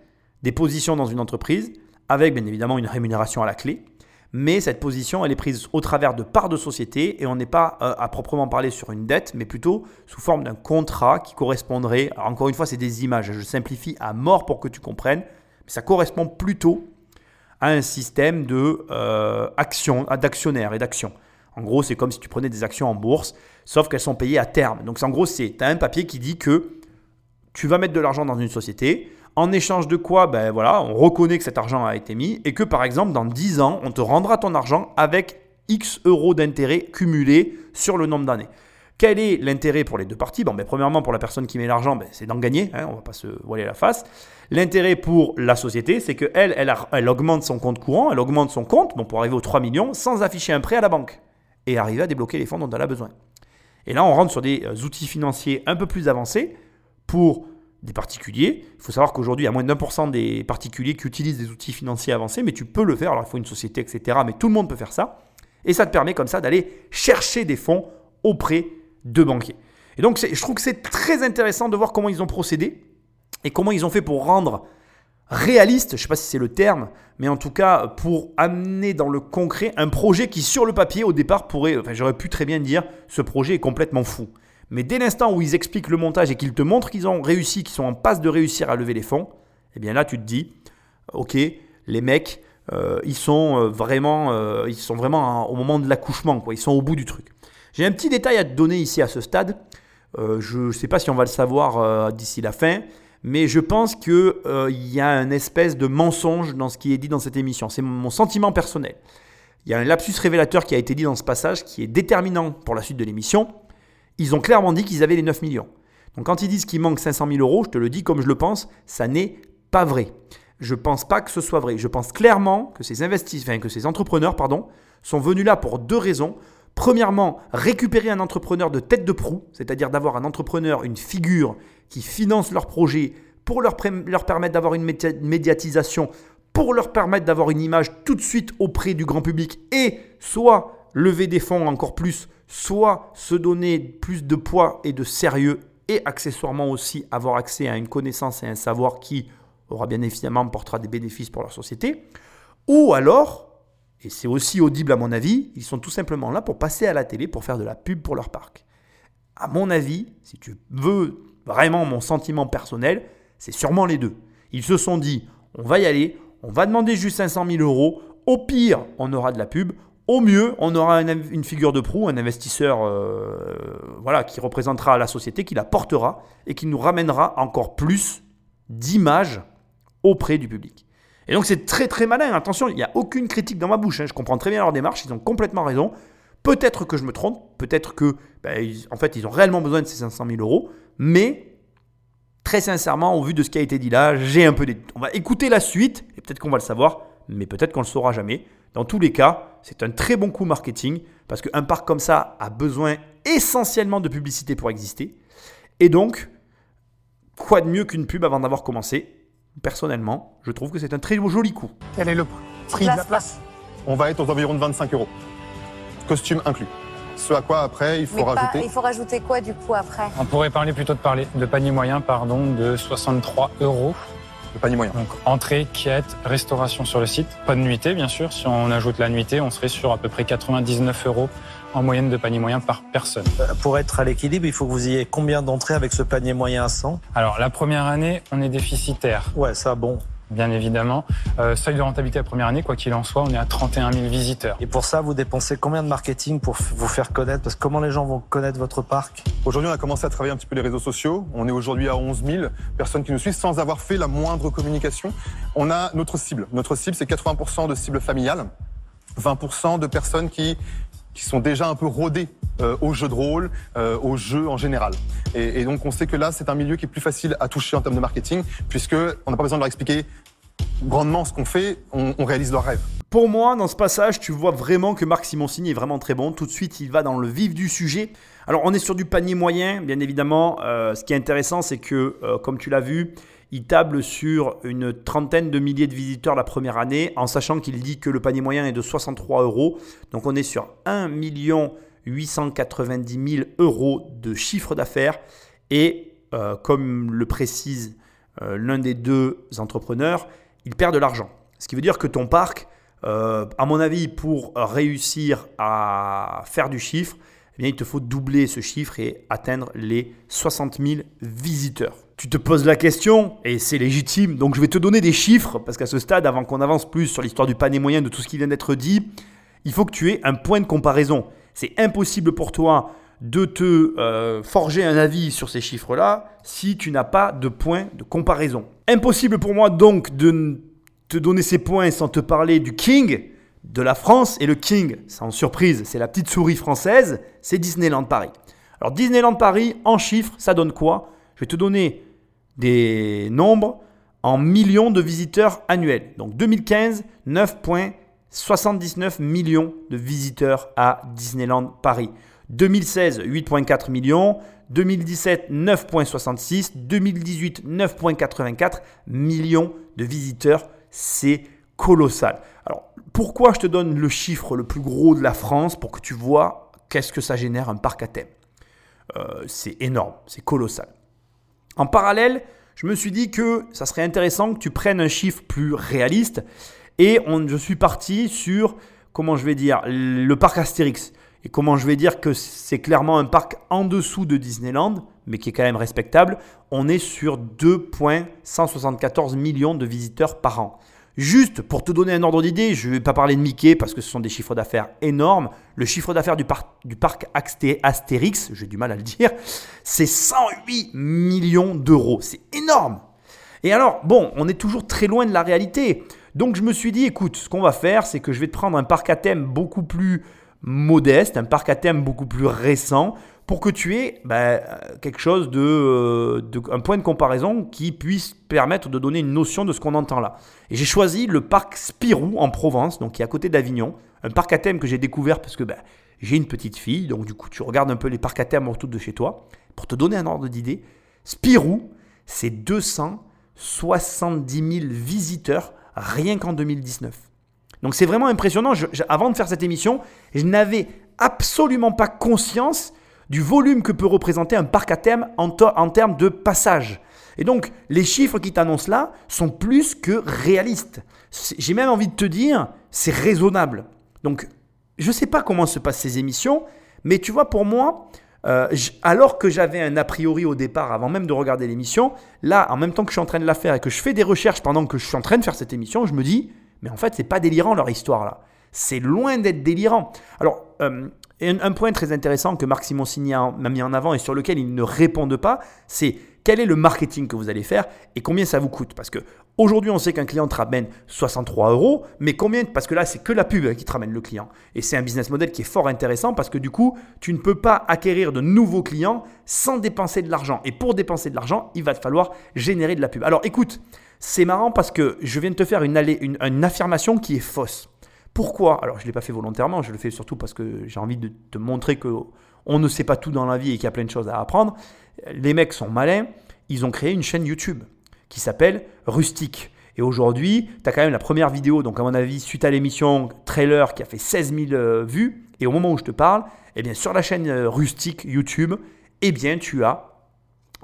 des positions dans une entreprise avec bien évidemment une rémunération à la clé. Mais cette position, elle est prise au travers de parts de société et on n'est pas euh, à proprement parler sur une dette, mais plutôt sous forme d'un contrat qui correspondrait. Encore une fois, c'est des images. Je simplifie à mort pour que tu comprennes, mais ça correspond plutôt à un système de euh, action, d'actionnaires et d'actions. En gros, c'est comme si tu prenais des actions en bourse, sauf qu'elles sont payées à terme. Donc, en gros, c'est tu as un papier qui dit que tu vas mettre de l'argent dans une société, en échange de quoi, ben voilà, on reconnaît que cet argent a été mis et que par exemple, dans 10 ans, on te rendra ton argent avec X euros d'intérêt cumulés sur le nombre d'années. Quel est l'intérêt pour les deux parties? Bon, ben, Premièrement, pour la personne qui met l'argent, ben, c'est d'en gagner, hein, on ne va pas se voiler la face. L'intérêt pour la société, c'est qu'elle, elle, elle augmente son compte courant, elle augmente son compte bon, pour arriver aux 3 millions sans afficher un prêt à la banque et arriver à débloquer les fonds dont elle a besoin. Et là, on rentre sur des euh, outils financiers un peu plus avancés pour des particuliers. Il faut savoir qu'aujourd'hui, il y a moins d'un pour cent des particuliers qui utilisent des outils financiers avancés, mais tu peux le faire. Alors, il faut une société, etc. Mais tout le monde peut faire ça. Et ça te permet comme ça d'aller chercher des fonds auprès de banquiers. Et donc, je trouve que c'est très intéressant de voir comment ils ont procédé et comment ils ont fait pour rendre réaliste, je ne sais pas si c'est le terme, mais en tout cas pour amener dans le concret un projet qui sur le papier au départ pourrait, enfin j'aurais pu très bien dire, ce projet est complètement fou. Mais dès l'instant où ils expliquent le montage et qu'ils te montrent qu'ils ont réussi, qu'ils sont en passe de réussir à lever les fonds, eh bien là tu te dis, ok, les mecs, euh, ils sont euh, vraiment, euh, ils sont vraiment au moment de l'accouchement, quoi. Ils sont au bout du truc. J'ai un petit détail à te donner ici à ce stade. Euh, je ne sais pas si on va le savoir euh, d'ici la fin, mais je pense qu'il il y a un espèce de mensonge dans ce qui est dit dans cette émission. C'est mon sentiment personnel. Il y a un lapsus révélateur qui a été dit dans ce passage qui est déterminant pour la suite de l'émission. Ils ont clairement dit qu'ils avaient les 9 millions. Donc quand ils disent qu'il manque 500 000 euros, je te le dis comme je le pense, ça n'est pas vrai. Je pense pas que ce soit vrai. Je pense clairement que ces investisseurs, enfin, que ces entrepreneurs, pardon, sont venus là pour deux raisons. Premièrement, récupérer un entrepreneur de tête de proue, c'est-à-dire d'avoir un entrepreneur, une figure qui finance leur projet pour leur, permettre d'avoir une média- médiatisation, pour leur permettre d'avoir une image tout de suite auprès du grand public et soit lever des fonds encore plus, soit se donner plus de poids et de sérieux et accessoirement aussi avoir accès à une connaissance et un savoir qui aura bien évidemment portera des bénéfices pour leur société. Ou alors, et c'est aussi audible à mon avis, ils sont tout simplement là pour passer à la télé pour faire de la pub pour leur parc. À mon avis, si tu veux vraiment mon sentiment personnel, c'est sûrement les deux. Ils se sont dit, on va y aller, on va demander juste 500 000 euros, au pire, on aura de la pub, au mieux, on aura une figure de proue, un investisseur euh, voilà, qui représentera la société, qui la portera et qui nous ramènera encore plus d'images auprès du public. Et donc c'est très très malin, attention, il n'y a aucune critique dans ma bouche, hein. je comprends très bien leur démarche, ils ont complètement raison. Peut-être que je me trompe, peut-être que, ben, en fait, ils ont réellement besoin de ces 500 000 euros, mais très sincèrement, au vu de ce qui a été dit là, j'ai un peu des. On va écouter la suite, et peut-être qu'on va le savoir, mais peut-être qu'on le saura jamais. Dans tous les cas, c'est un très bon coup marketing, parce qu'un parc comme ça a besoin essentiellement de publicité pour exister. Et donc, quoi de mieux qu'une pub avant d'avoir commencé? Personnellement, je trouve que c'est un très joli coup. Quel est le prix? De la place On va être aux environs de 25 euros. Costume inclus. Ce à quoi après, il faut Mais pas- rajouter. il faut rajouter quoi du coup après? On pourrait parler plutôt de parler de panier moyen, pardon, de 63 euros. Le panier moyen. Donc entrée, quête, restauration sur le site. Pas de nuitée, bien sûr. Si on ajoute la nuitée, on serait sur à peu près 99 euros en moyenne de panier moyen par personne. Pour être à l'équilibre, il faut que vous ayez combien d'entrées avec ce panier moyen à 100 Alors la première année, on est déficitaire, Ouais, ça, bon. Bien évidemment. Euh, seuil de rentabilité la première année, quoi qu'il en soit, on est à 31 000 visiteurs. Et pour ça, vous dépensez combien de marketing pour vous faire connaître? Parce que comment les gens vont connaître votre parc? Aujourd'hui, on a commencé à travailler un petit peu les réseaux sociaux. On est aujourd'hui à 11 000 personnes qui nous suivent sans avoir fait la moindre communication. On a notre cible. Notre cible, c'est 80% de cible familiale, 20% de personnes qui, qui sont déjà un peu rodées euh, aux jeux de rôle, euh, aux jeux en général. Et, donc, on sait que là, c'est un milieu qui est plus facile à toucher en termes de marketing, puisque on n'a pas besoin de leur expliquer grandement ce qu'on fait, on, réalise leurs rêves. Pour moi, dans ce passage, tu vois vraiment que Marc Simoncini est vraiment très bon. Tout de suite, il va dans le vif du sujet. Alors, on est sur du panier moyen, bien évidemment. Euh, ce qui est intéressant, c'est que, comme tu l'as vu, il table sur une trentaine de milliers de visiteurs la première année, en sachant qu'il dit que le panier moyen est de 63 euros. Donc, on est sur 1 890 000 euros de chiffre d'affaires. Et, euh, comme le précise euh, l'un des deux entrepreneurs, il perd de l'argent. Ce qui veut dire que ton parc, euh, à mon avis, pour réussir à faire du chiffre, bien, il te faut doubler ce chiffre et atteindre les 60 000 visiteurs. Tu te poses la question, et c'est légitime, donc je vais te donner des chiffres, parce qu'à ce stade, avant qu'on avance plus sur l'histoire du panier moyen, de tout ce qui vient d'être dit, il faut que tu aies un point de comparaison. C'est impossible pour toi de te euh, forger un avis sur ces chiffres-là si tu n'as pas de point de comparaison. Impossible pour moi donc de te donner ces points sans te parler du King de la France. Et le King, sans surprise, c'est la petite souris française, c'est Disneyland Paris. Alors Disneyland Paris, en chiffres, ça donne quoi? Je vais te donner des nombres en millions de visiteurs annuels. Donc 2015, 9,79 millions de visiteurs à Disneyland Paris. 2016, 8,4 millions. 2017, 9,66. 2018, 9,84 millions de visiteurs. C'est colossal. Pourquoi je te donne le chiffre le plus gros de la France pour que tu vois qu'est-ce que ça génère un parc à thème? Euh, C'est énorme, c'est colossal. En parallèle, je me suis dit que ça serait intéressant que tu prennes un chiffre plus réaliste et je suis parti sur, comment je vais dire, le parc Astérix. Et comment je vais dire que c'est clairement un parc en dessous de Disneyland, mais qui est quand même respectable. On est sur 2,174 millions de visiteurs par an. Juste pour te donner un ordre d'idée, je ne vais pas parler de Mickey parce que ce sont des chiffres d'affaires énormes. Le chiffre d'affaires du, par- du parc Astérix, j'ai du mal à le dire, c'est 108 millions d'euros. C'est énorme. Et alors, bon, on est toujours très loin de la réalité. Donc je me suis dit, écoute, ce qu'on va faire, c'est que je vais te prendre un parc à thème beaucoup plus modeste, un parc à thème beaucoup plus récent, pour que tu aies euh, quelque chose euh, de- un point de comparaison qui puisse permettre de donner une notion de ce qu'on entend là. Et j'ai choisi le parc Spirou en Provence, donc qui est à côté d'Avignon, un parc à thème que j'ai découvert parce que ben, j'ai une petite fille, donc du coup tu regardes un peu les parcs à thème autour de chez toi. Pour te donner un ordre d'idée, Spirou, c'est 270 000 visiteurs rien qu'en 2019. Donc c'est vraiment impressionnant. Avant de faire cette émission, je n'avais absolument pas conscience du volume que peut représenter un parc à thème en, en termes de passage. Et donc les chiffres qui t'annoncent là sont plus que réalistes. J'ai même envie de te dire, c'est raisonnable. Donc je ne sais pas comment se passent ces émissions, mais tu vois, pour moi, euh, alors que j'avais un a priori au départ, avant même de regarder l'émission, là, en même temps que je suis en train de la faire et que je fais des recherches pendant que je suis en train de faire cette émission, je me dis, mais en fait, c'est pas délirant leur histoire là. C'est loin d'être délirant. Alors, euh, un, un point très intéressant que Marc Simoncini a- m'a mis en avant et sur lequel ils ne répondent pas, c'est quel est le marketing que vous allez faire et combien ça vous coûte? Parce que aujourd'hui, on sait qu'un client te ramène 63 euros, mais combien Parce que là, c'est que la pub hein, qui te ramène le client. Et c'est un business model qui est fort intéressant parce que du coup, tu ne peux pas acquérir de nouveaux clients sans dépenser de l'argent. Et pour dépenser de l'argent, il va te falloir générer de la pub. Alors écoute, c'est marrant parce que je viens de te faire une affirmation qui est fausse. Pourquoi? Alors je ne l'ai pas fait volontairement, je le fais surtout parce que j'ai envie de te montrer que on ne sait pas tout dans la vie et qu'il y a plein de choses à apprendre. Les mecs sont malins, ils ont créé une chaîne YouTube qui s'appelle Rustique. Et aujourd'hui, tu as quand même la première vidéo, donc à mon avis, suite à l'émission trailer qui a fait 16 000 euh, vues. Et au moment où je te parle, eh bien, sur la chaîne euh, Rustique YouTube, eh bien, tu as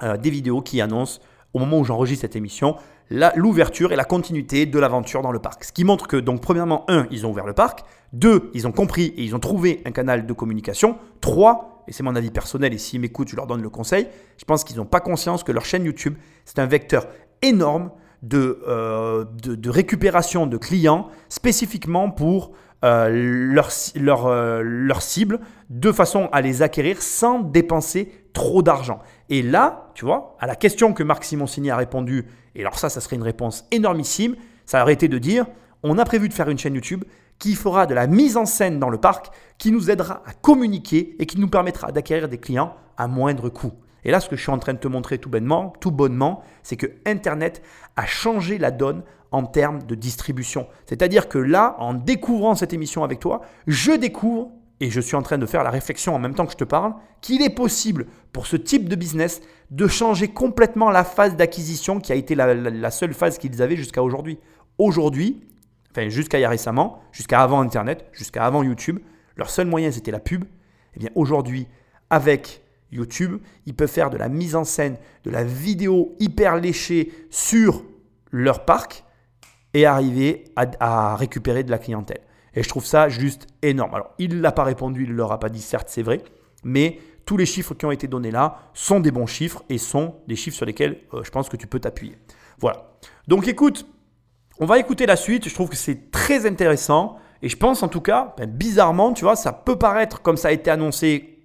euh, des vidéos qui annoncent, au moment où j'enregistre cette émission, l'ouverture et la continuité de l'aventure dans le parc. Ce qui montre que, donc, premièrement, un, ils ont ouvert le parc. Deux, ils ont compris et ils ont trouvé un canal de communication. Trois, et c'est mon avis personnel, et s'ils m'écoutent, je leur donne le conseil, je pense qu'ils n'ont pas conscience que leur chaîne YouTube, c'est un vecteur énorme de, euh, de, récupération de clients spécifiquement pour euh, leur, leur, euh, leur cible, de façon à les acquérir sans dépenser trop d'argent. Et là, tu vois, à la question que Marc Simoncini a répondu, et alors ça, ça serait une réponse énormissime, ça aurait été de dire, on a prévu de faire une chaîne YouTube qui fera de la mise en scène dans le parc, qui nous aidera à communiquer et qui nous permettra d'acquérir des clients à moindre coût. Et là, ce que je suis en train de te montrer tout bonnement, tout bonnement, c'est que Internet a changé la donne en termes de distribution. C'est-à-dire que là, en découvrant cette émission avec toi, je découvre, et je suis en train de faire la réflexion en même temps que je te parle, qu'il est possible pour ce type de business de changer complètement la phase d'acquisition qui a été la, seule phase qu'ils avaient jusqu'à aujourd'hui. Aujourd'hui, enfin jusqu'à il y a récemment, jusqu'à avant Internet, jusqu'à avant YouTube, leur seul moyen c'était la pub. Eh bien aujourd'hui, avec YouTube, ils peuvent faire de la mise en scène, de la vidéo hyper léchée sur leur parc et arriver à récupérer de la clientèle. Et je trouve ça juste énorme. Alors, il ne l'a pas répondu, il ne leur a pas dit, certes, c'est vrai, mais tous les chiffres qui ont été donnés là sont des bons chiffres et sont des chiffres sur lesquels euh, je pense que tu peux t'appuyer. Voilà. Donc, écoute, on va écouter la suite. Je trouve que c'est très intéressant. Et je pense en tout cas, ben, bizarrement, tu vois, ça peut paraître comme ça a été annoncé,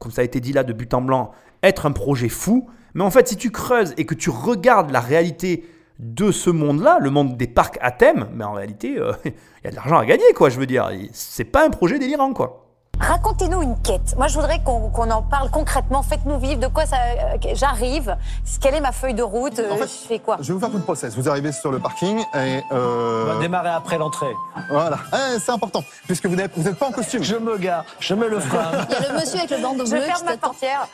comme ça a été dit là de but en blanc, être un projet fou. Mais en fait, si tu creuses et que tu regardes la réalité de ce monde-là, le monde des parcs à thème, mais en réalité, euh, *laughs* il y a de l'argent à gagner, quoi, je veux dire. C'est pas un projet délirant, quoi. Racontez-nous une quête. Moi, je voudrais qu'on en parle concrètement. Faites-nous vivre. De quoi ça euh, J'arrive. Quelle est ma feuille de route Euh, En fait, Je fais quoi Je vais vous faire tout le process. Vous arrivez sur le parking et On euh, va démarrer après l'entrée. voilà. Eh, c'est important puisque vous n'êtes pas en costume. Je me gare, je mets le frein. Il y a le monsieur avec le bandeau Je bleu ferme qui ma portière.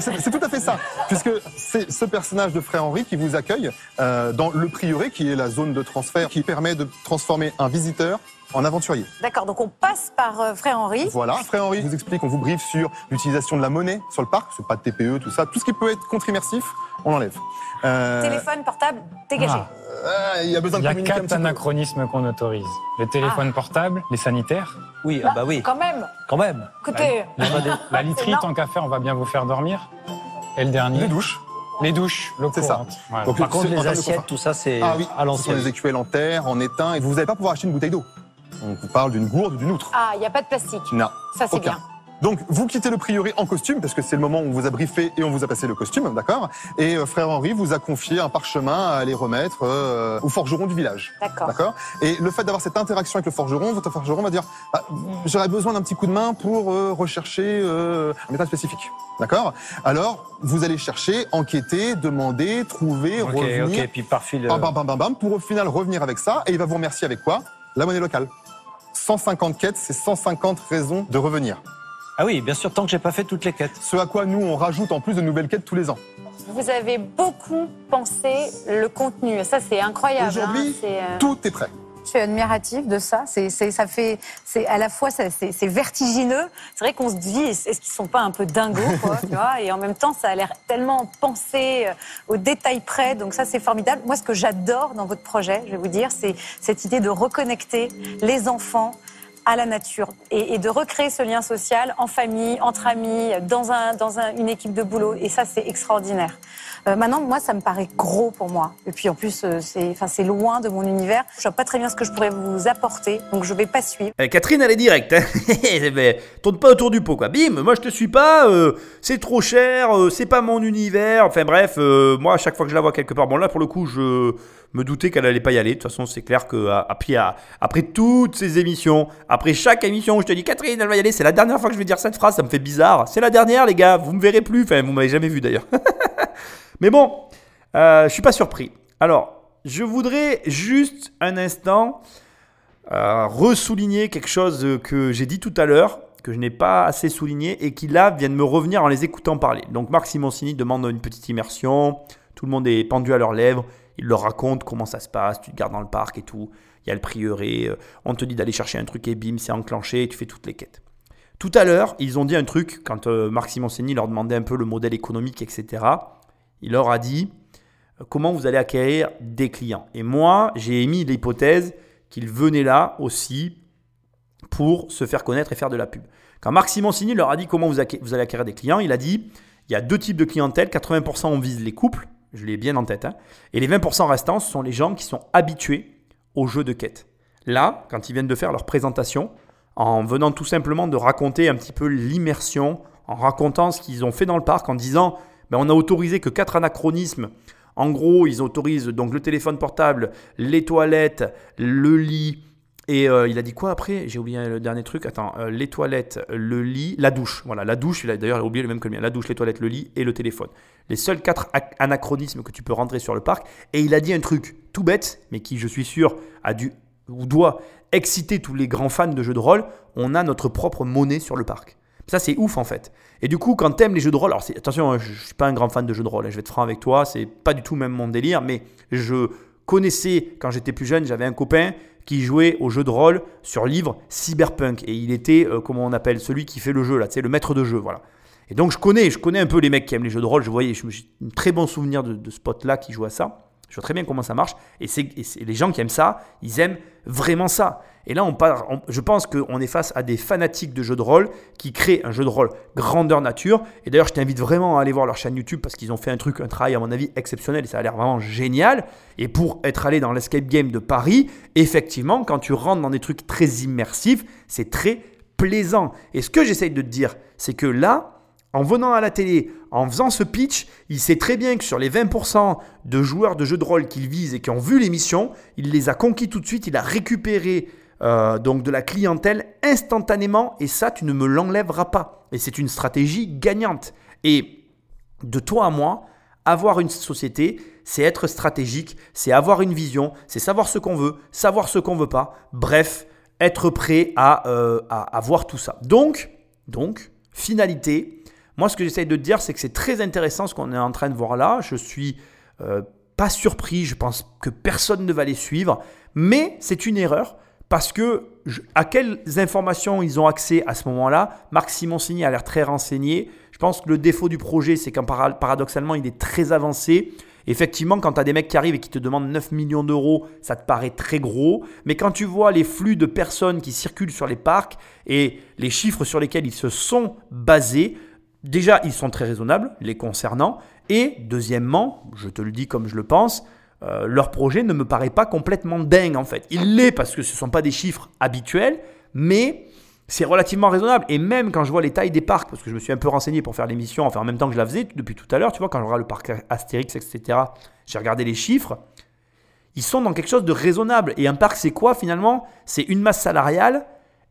C'est tout à fait ça, puisque c'est ce personnage de Frère Henri qui vous accueille euh, dans le prieuré, qui est la zone de transfert qui permet de transformer un visiteur en aventurier. D'accord. Donc, on passe par euh, Frère Henri. Voilà, Frère Henri vous explique, on vous briefe sur l'utilisation de la monnaie sur le parc, c'est pas de TPE, tout ça, tout ce qui peut être contre-immersif, on l'enlève. Euh, Téléphone, portable, dégagé. Ah. euh, il y a besoin Il de y a communiquer un quatre petit peu. anachronismes qu'on autorise. Les téléphones portables, les sanitaires, Oui, ah bah oui, Quand même. quand même. Écoutez. *laughs* la literie, tant qu'à faire, on va bien vous faire dormir. Et le dernier, Les douches. Les douches, l'eau C'est ça. courante. Donc, Par contre, c'est- en les termes de assiettes, tout ça, c'est Ah oui, à ce sont l'ancienne. les écuelles en terre, en étain, et vous n'allez pas pouvoir acheter une bouteille d'eau. On vous parle d'une gourde ou d'une outre. Ah, il n'y a pas de plastique. Non. Ça, c'est bien. Donc, vous quittez le prieuré en costume, parce que c'est le moment où on vous a briefé et on vous a passé le costume, d'accord? Et euh, frère Henri vous a confié un parchemin à aller remettre euh, au forgeron du village. D'accord. D'accord? Et le fait d'avoir cette interaction avec le forgeron, votre forgeron va dire Ah, j'aurais besoin d'un petit coup de main pour euh, rechercher euh, un métal spécifique. D'accord? Alors, vous allez chercher, enquêter, demander, trouver, Ok, revenir, ok, puis par fil. euh, bam, bam, bam, bam, bam, pour au final revenir avec ça, et il va vous remercier avec quoi? La monnaie locale. 150 quêtes, c'est 150 raisons de revenir. Ah oui, bien sûr, tant que j'ai pas fait toutes les quêtes. Ce à quoi nous, on rajoute en plus de nouvelles quêtes tous les ans. Vous avez beaucoup pensé le contenu. Ça, c'est incroyable. Aujourd'hui, hein. C'est, euh, Tout est prêt. Je suis admirative de ça. C'est, ça fait, c'est à la fois, c'est, vertigineux. C'est vrai qu'on se dit, est-ce qu'ils sont pas un peu dingos, *laughs* Et en même temps, ça a l'air tellement pensé euh, au détail près. Donc ça, c'est formidable. Moi, ce que j'adore dans votre projet, je vais vous dire, c'est cette idée de reconnecter les enfants à la nature et, de recréer ce lien social en famille, entre amis, dans, un, dans un- une équipe de boulot. Et ça, c'est extraordinaire. Euh, maintenant, moi, ça me paraît gros pour moi. Et puis, en plus, euh, c'est, loin de mon univers. Je vois pas très bien ce que je pourrais vous apporter, donc je vais pas suivre. Eh, Catherine, elle est directe. Hein. Mais *laughs* tourne pas autour du pot, quoi. Bim, moi je te suis pas, euh, c'est trop cher, c'est pas mon univers. Enfin bref, moi à chaque fois que je la vois quelque part, bon là pour le coup, je me doutais qu'elle allait pas y aller. De toute façon, c'est clair que après, toutes ces émissions, après chaque émission je te dis Catherine, elle va y aller, c'est la dernière fois que je vais dire cette phrase, ça me fait bizarre. C'est la dernière, les gars, vous me verrez plus. Enfin, vous m'avez jamais vu d'ailleurs. *laughs* Mais bon, euh, je suis pas surpris. Alors, je voudrais juste un instant euh, ressouligner quelque chose que j'ai dit tout à l'heure, que je n'ai pas assez souligné et qui là vient de me revenir en les écoutant parler. Donc Marc Simoncini demande une petite immersion, tout le monde est pendu à leurs lèvres, il leur raconte comment ça se passe, tu te gardes dans le parc et tout, il y a le prieuré, euh, on te dit d'aller chercher un truc et bim, c'est enclenché, et tu fais toutes les quêtes. Tout à l'heure, ils ont dit un truc, quand Marc Simoncini leur demandait un peu le modèle économique, etc., il leur a dit euh, comment vous allez acquérir des clients. Et moi, j'ai émis l'hypothèse qu'ils venaient là aussi pour se faire connaître et faire de la pub. Quand Marc Simoncini leur a dit comment vous, allez acquérir des clients, il a dit il y a deux types de clientèle, 80% on vise les couples, je l'ai bien en tête, hein, et les 20% restants, ce sont les gens qui sont habitués au jeu de quête. Là, quand ils viennent de faire leur présentation, en venant tout simplement de raconter un petit peu l'immersion, en racontant ce qu'ils ont fait dans le parc, en disant on a autorisé que quatre anachronismes. En gros, ils autorisent donc le téléphone portable, les toilettes, le lit, et euh, il a dit quoi après? J'ai oublié le dernier truc. Attends, euh, les toilettes, le lit, la douche. Voilà, la douche, il a d'ailleurs oublié le même que le mien. La douche, les toilettes, le lit et le téléphone. Les seuls quatre ac- anachronismes que tu peux rentrer sur le parc. Et il a dit un truc tout bête, mais qui, je suis sûr, a dû ou doit exciter tous les grands fans de jeux de rôle. On a notre propre monnaie sur le parc. Ça, c'est ouf en fait. Et du coup, quand t'aimes les jeux de rôle, alors attention, hein, je, je suis pas un grand fan de jeux de rôle, hein, je vais être franc avec toi, c'est pas du tout même mon délire, mais je connaissais quand j'étais plus jeune, j'avais un copain qui jouait aux jeux de rôle sur livre Cyberpunk et il était, euh, comment on appelle, celui qui fait le jeu là, tu le maître de jeu, voilà. Et donc je connais, je connais un peu les mecs qui aiment les jeux de rôle, je voyais, j'ai un très bon souvenir de, ce pote-là qui joue à ça. Je vois très bien comment ça marche. Et c'est- les gens qui aiment ça, ils aiment vraiment ça. Et là, on part, je pense qu'on est face à des fanatiques de jeux de rôle qui créent un jeu de rôle grandeur nature. Et d'ailleurs, je t'invite vraiment à aller voir leur chaîne YouTube parce qu'ils ont fait un truc, un travail à mon avis exceptionnel et ça a l'air vraiment génial. Et pour être allé dans l'escape game de Paris, effectivement, quand tu rentres dans des trucs très immersifs, c'est très plaisant. Et ce que j'essaye de te dire, c'est que là, en venant à la télé, en faisant ce pitch, il sait très bien que sur les 20% de joueurs de jeux de rôle qu'il vise et qui ont vu l'émission, il les a conquis tout de suite, il a récupéré euh, donc de la clientèle instantanément et ça, tu ne me l'enlèveras pas. Et c'est une stratégie gagnante. Et de toi à moi, avoir une société, c'est être stratégique, c'est avoir une vision, c'est savoir ce qu'on veut, savoir ce qu'on veut pas. Bref, être prêt à, euh, voir tout ça. Donc, donc, finalité, moi ce que j'essaye de te dire, c'est que c'est très intéressant ce qu'on est en train de voir là. Je suis euh, pas surpris, je pense que personne ne va les suivre, mais c'est une erreur parce que à quelles informations ils ont accès à ce moment-là? Marc Simoncini a l'air très renseigné. Je pense que le défaut du projet, c'est qu'en para- paradoxalement, il est très avancé. Effectivement, quand tu as des mecs qui arrivent et qui te demandent 9 millions d'euros, ça te paraît très gros. Mais quand tu vois les flux de personnes qui circulent sur les parcs et les chiffres sur lesquels ils se sont basés, Déjà, ils sont très raisonnables, les concernant. Et deuxièmement, je te le dis comme je le pense, euh, leur projet ne me paraît pas complètement dingue en fait. Il l'est parce que ce ne sont pas des chiffres habituels, mais c'est relativement raisonnable. Et même quand je vois les tailles des parcs, parce que je me suis un peu renseigné pour faire l'émission, enfin en même temps que je la faisais depuis tout à l'heure, tu vois, quand je regarde le parc Astérix, etc., j'ai regardé les chiffres, ils sont dans quelque chose de raisonnable. Et un parc, c'est quoi finalement? C'est une masse salariale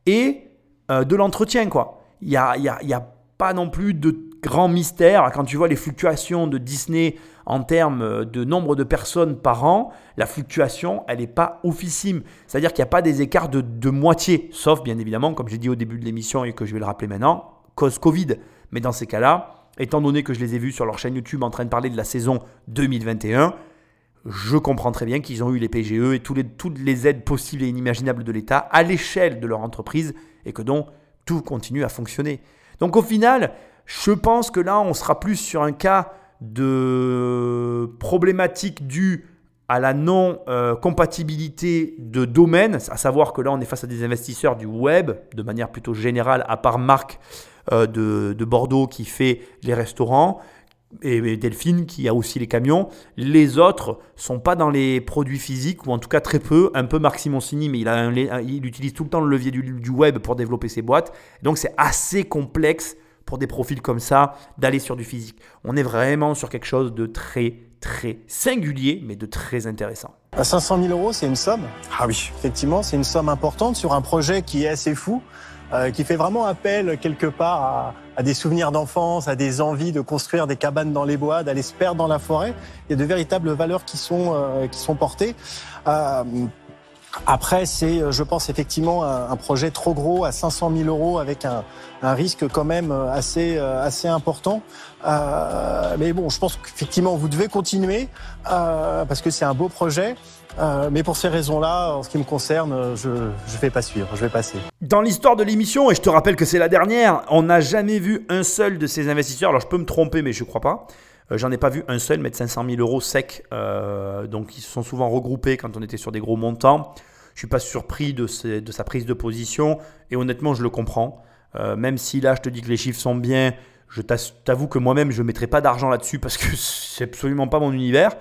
et euh, de l'entretien, quoi. Il n'y a, y a, y a pas non plus de grand mystère. Quand tu vois les fluctuations de Disney en termes de nombre de personnes par an, la fluctuation, elle n'est pas oufissime. C'est-à-dire qu'il n'y a pas des écarts de, moitié, sauf bien évidemment, comme j'ai dit au début de l'émission et que je vais le rappeler maintenant, cause Covid. Mais dans ces cas-là, étant donné que je les ai vus sur leur chaîne YouTube en train de parler de la saison 2021, je comprends très bien qu'ils ont eu les PGE et toutes les aides possibles et inimaginables de l'État à l'échelle de leur entreprise et que donc tout continue à fonctionner. Donc au final, je pense que là, on sera plus sur un cas de problématique due à la non-compatibilité de domaines, à savoir que là, on est face à des investisseurs du web, de manière plutôt générale, à part Marc euh, de, de, Bordeaux qui fait les restaurants, et Delphine qui a aussi les camions. Les autres sont pas dans les produits physiques, ou en tout cas très peu, un peu Marc Simoncini, mais il, il utilise tout le temps le levier du, du web pour développer ses boîtes. Donc c'est assez complexe pour des profils comme ça d'aller sur du physique. On est vraiment sur quelque chose de très très singulier, mais de très intéressant. À 500 000 euros, c'est une somme? Ah oui. Effectivement, c'est une somme importante sur un projet qui est assez fou, euh, qui fait vraiment appel quelque part à, à des souvenirs d'enfance, à des envies de construire des cabanes dans les bois, d'aller se perdre dans la forêt. Il y a de véritables valeurs qui sont euh, qui sont portées. Euh, après, c'est, je pense, effectivement un, un, projet trop gros à 500 000 euros avec un, un risque quand même assez, assez important. Euh, mais bon, je pense qu'effectivement, vous devez continuer euh, parce que c'est un beau projet. Euh, mais pour ces raisons-là, en ce qui me concerne, je ne vais pas suivre, je vais passer. Dans l'histoire de l'émission, et je te rappelle que c'est la dernière, on n'a jamais vu un seul de ces investisseurs. Alors je peux me tromper, mais je ne crois pas. Euh, J'en ai pas vu un seul mettre 500 000 euros secs. Euh, donc ils se sont souvent regroupés quand on était sur des gros montants. Je suis pas surpris de, sa prise de position et honnêtement je le comprends. Euh, même si là je te dis que les chiffres sont bien, je t'avoue que moi-même je ne mettrai pas d'argent là-dessus parce que *laughs* c'est absolument pas mon univers.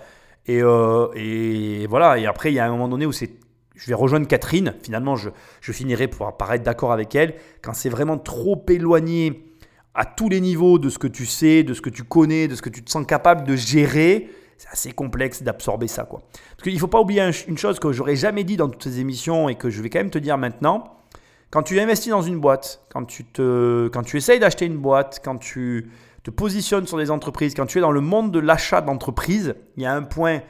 Et, euh, et, voilà. Et après il y a un moment donné où c'est je vais rejoindre Catherine. Finalement, je, finirai pour paraître d'accord avec elle. Quand c'est vraiment trop éloigné à tous les niveaux de ce que tu sais, de ce que tu connais, de ce que tu te sens capable de gérer, c'est assez complexe d'absorber ça. Quoi. Parce qu'il ne faut pas oublier une chose que j'aurais jamais dit dans toutes ces émissions et que je vais quand même te dire maintenant. Quand tu investis dans une boîte, quand tu, te, quand tu essayes d'acheter une boîte, quand tu te positionnes sur des entreprises, quand tu es dans le monde de l'achat d'entreprise, il y a un point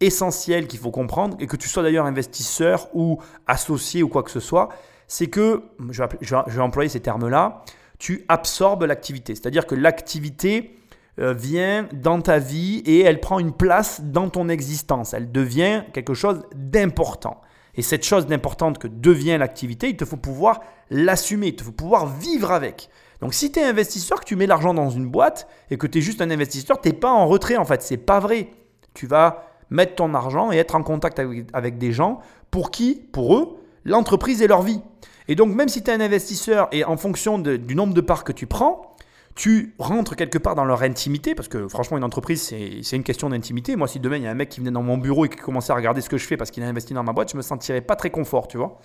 essentiel qu'il faut comprendre, et que tu sois d'ailleurs investisseur ou associé ou quoi que ce soit, c'est que, je vais, je vais employer ces termes-là, tu absorbes l'activité. C'est-à-dire que l'activité euh, vient dans ta vie et elle prend une place dans ton existence. Elle devient quelque chose d'important. Et cette chose d'importante que devient l'activité, il te faut pouvoir l'assumer, il te faut pouvoir vivre avec. Donc si tu es investisseur, que tu mets l'argent dans une boîte et que tu es juste un investisseur, tu n'es pas en retrait en fait. C'est pas vrai. Tu vas mettre ton argent et être en contact avec, des gens pour qui, pour eux, l'entreprise est leur vie. Et donc, même si tu es un investisseur et en fonction du nombre de parts que tu prends, tu rentres quelque part dans leur intimité, parce que franchement, une entreprise, c'est une question d'intimité. Moi, si demain, il y a un mec qui venait dans mon bureau et qui commençait à regarder ce que je fais parce qu'il a investi dans ma boîte, je me sentirais pas très confort, tu vois.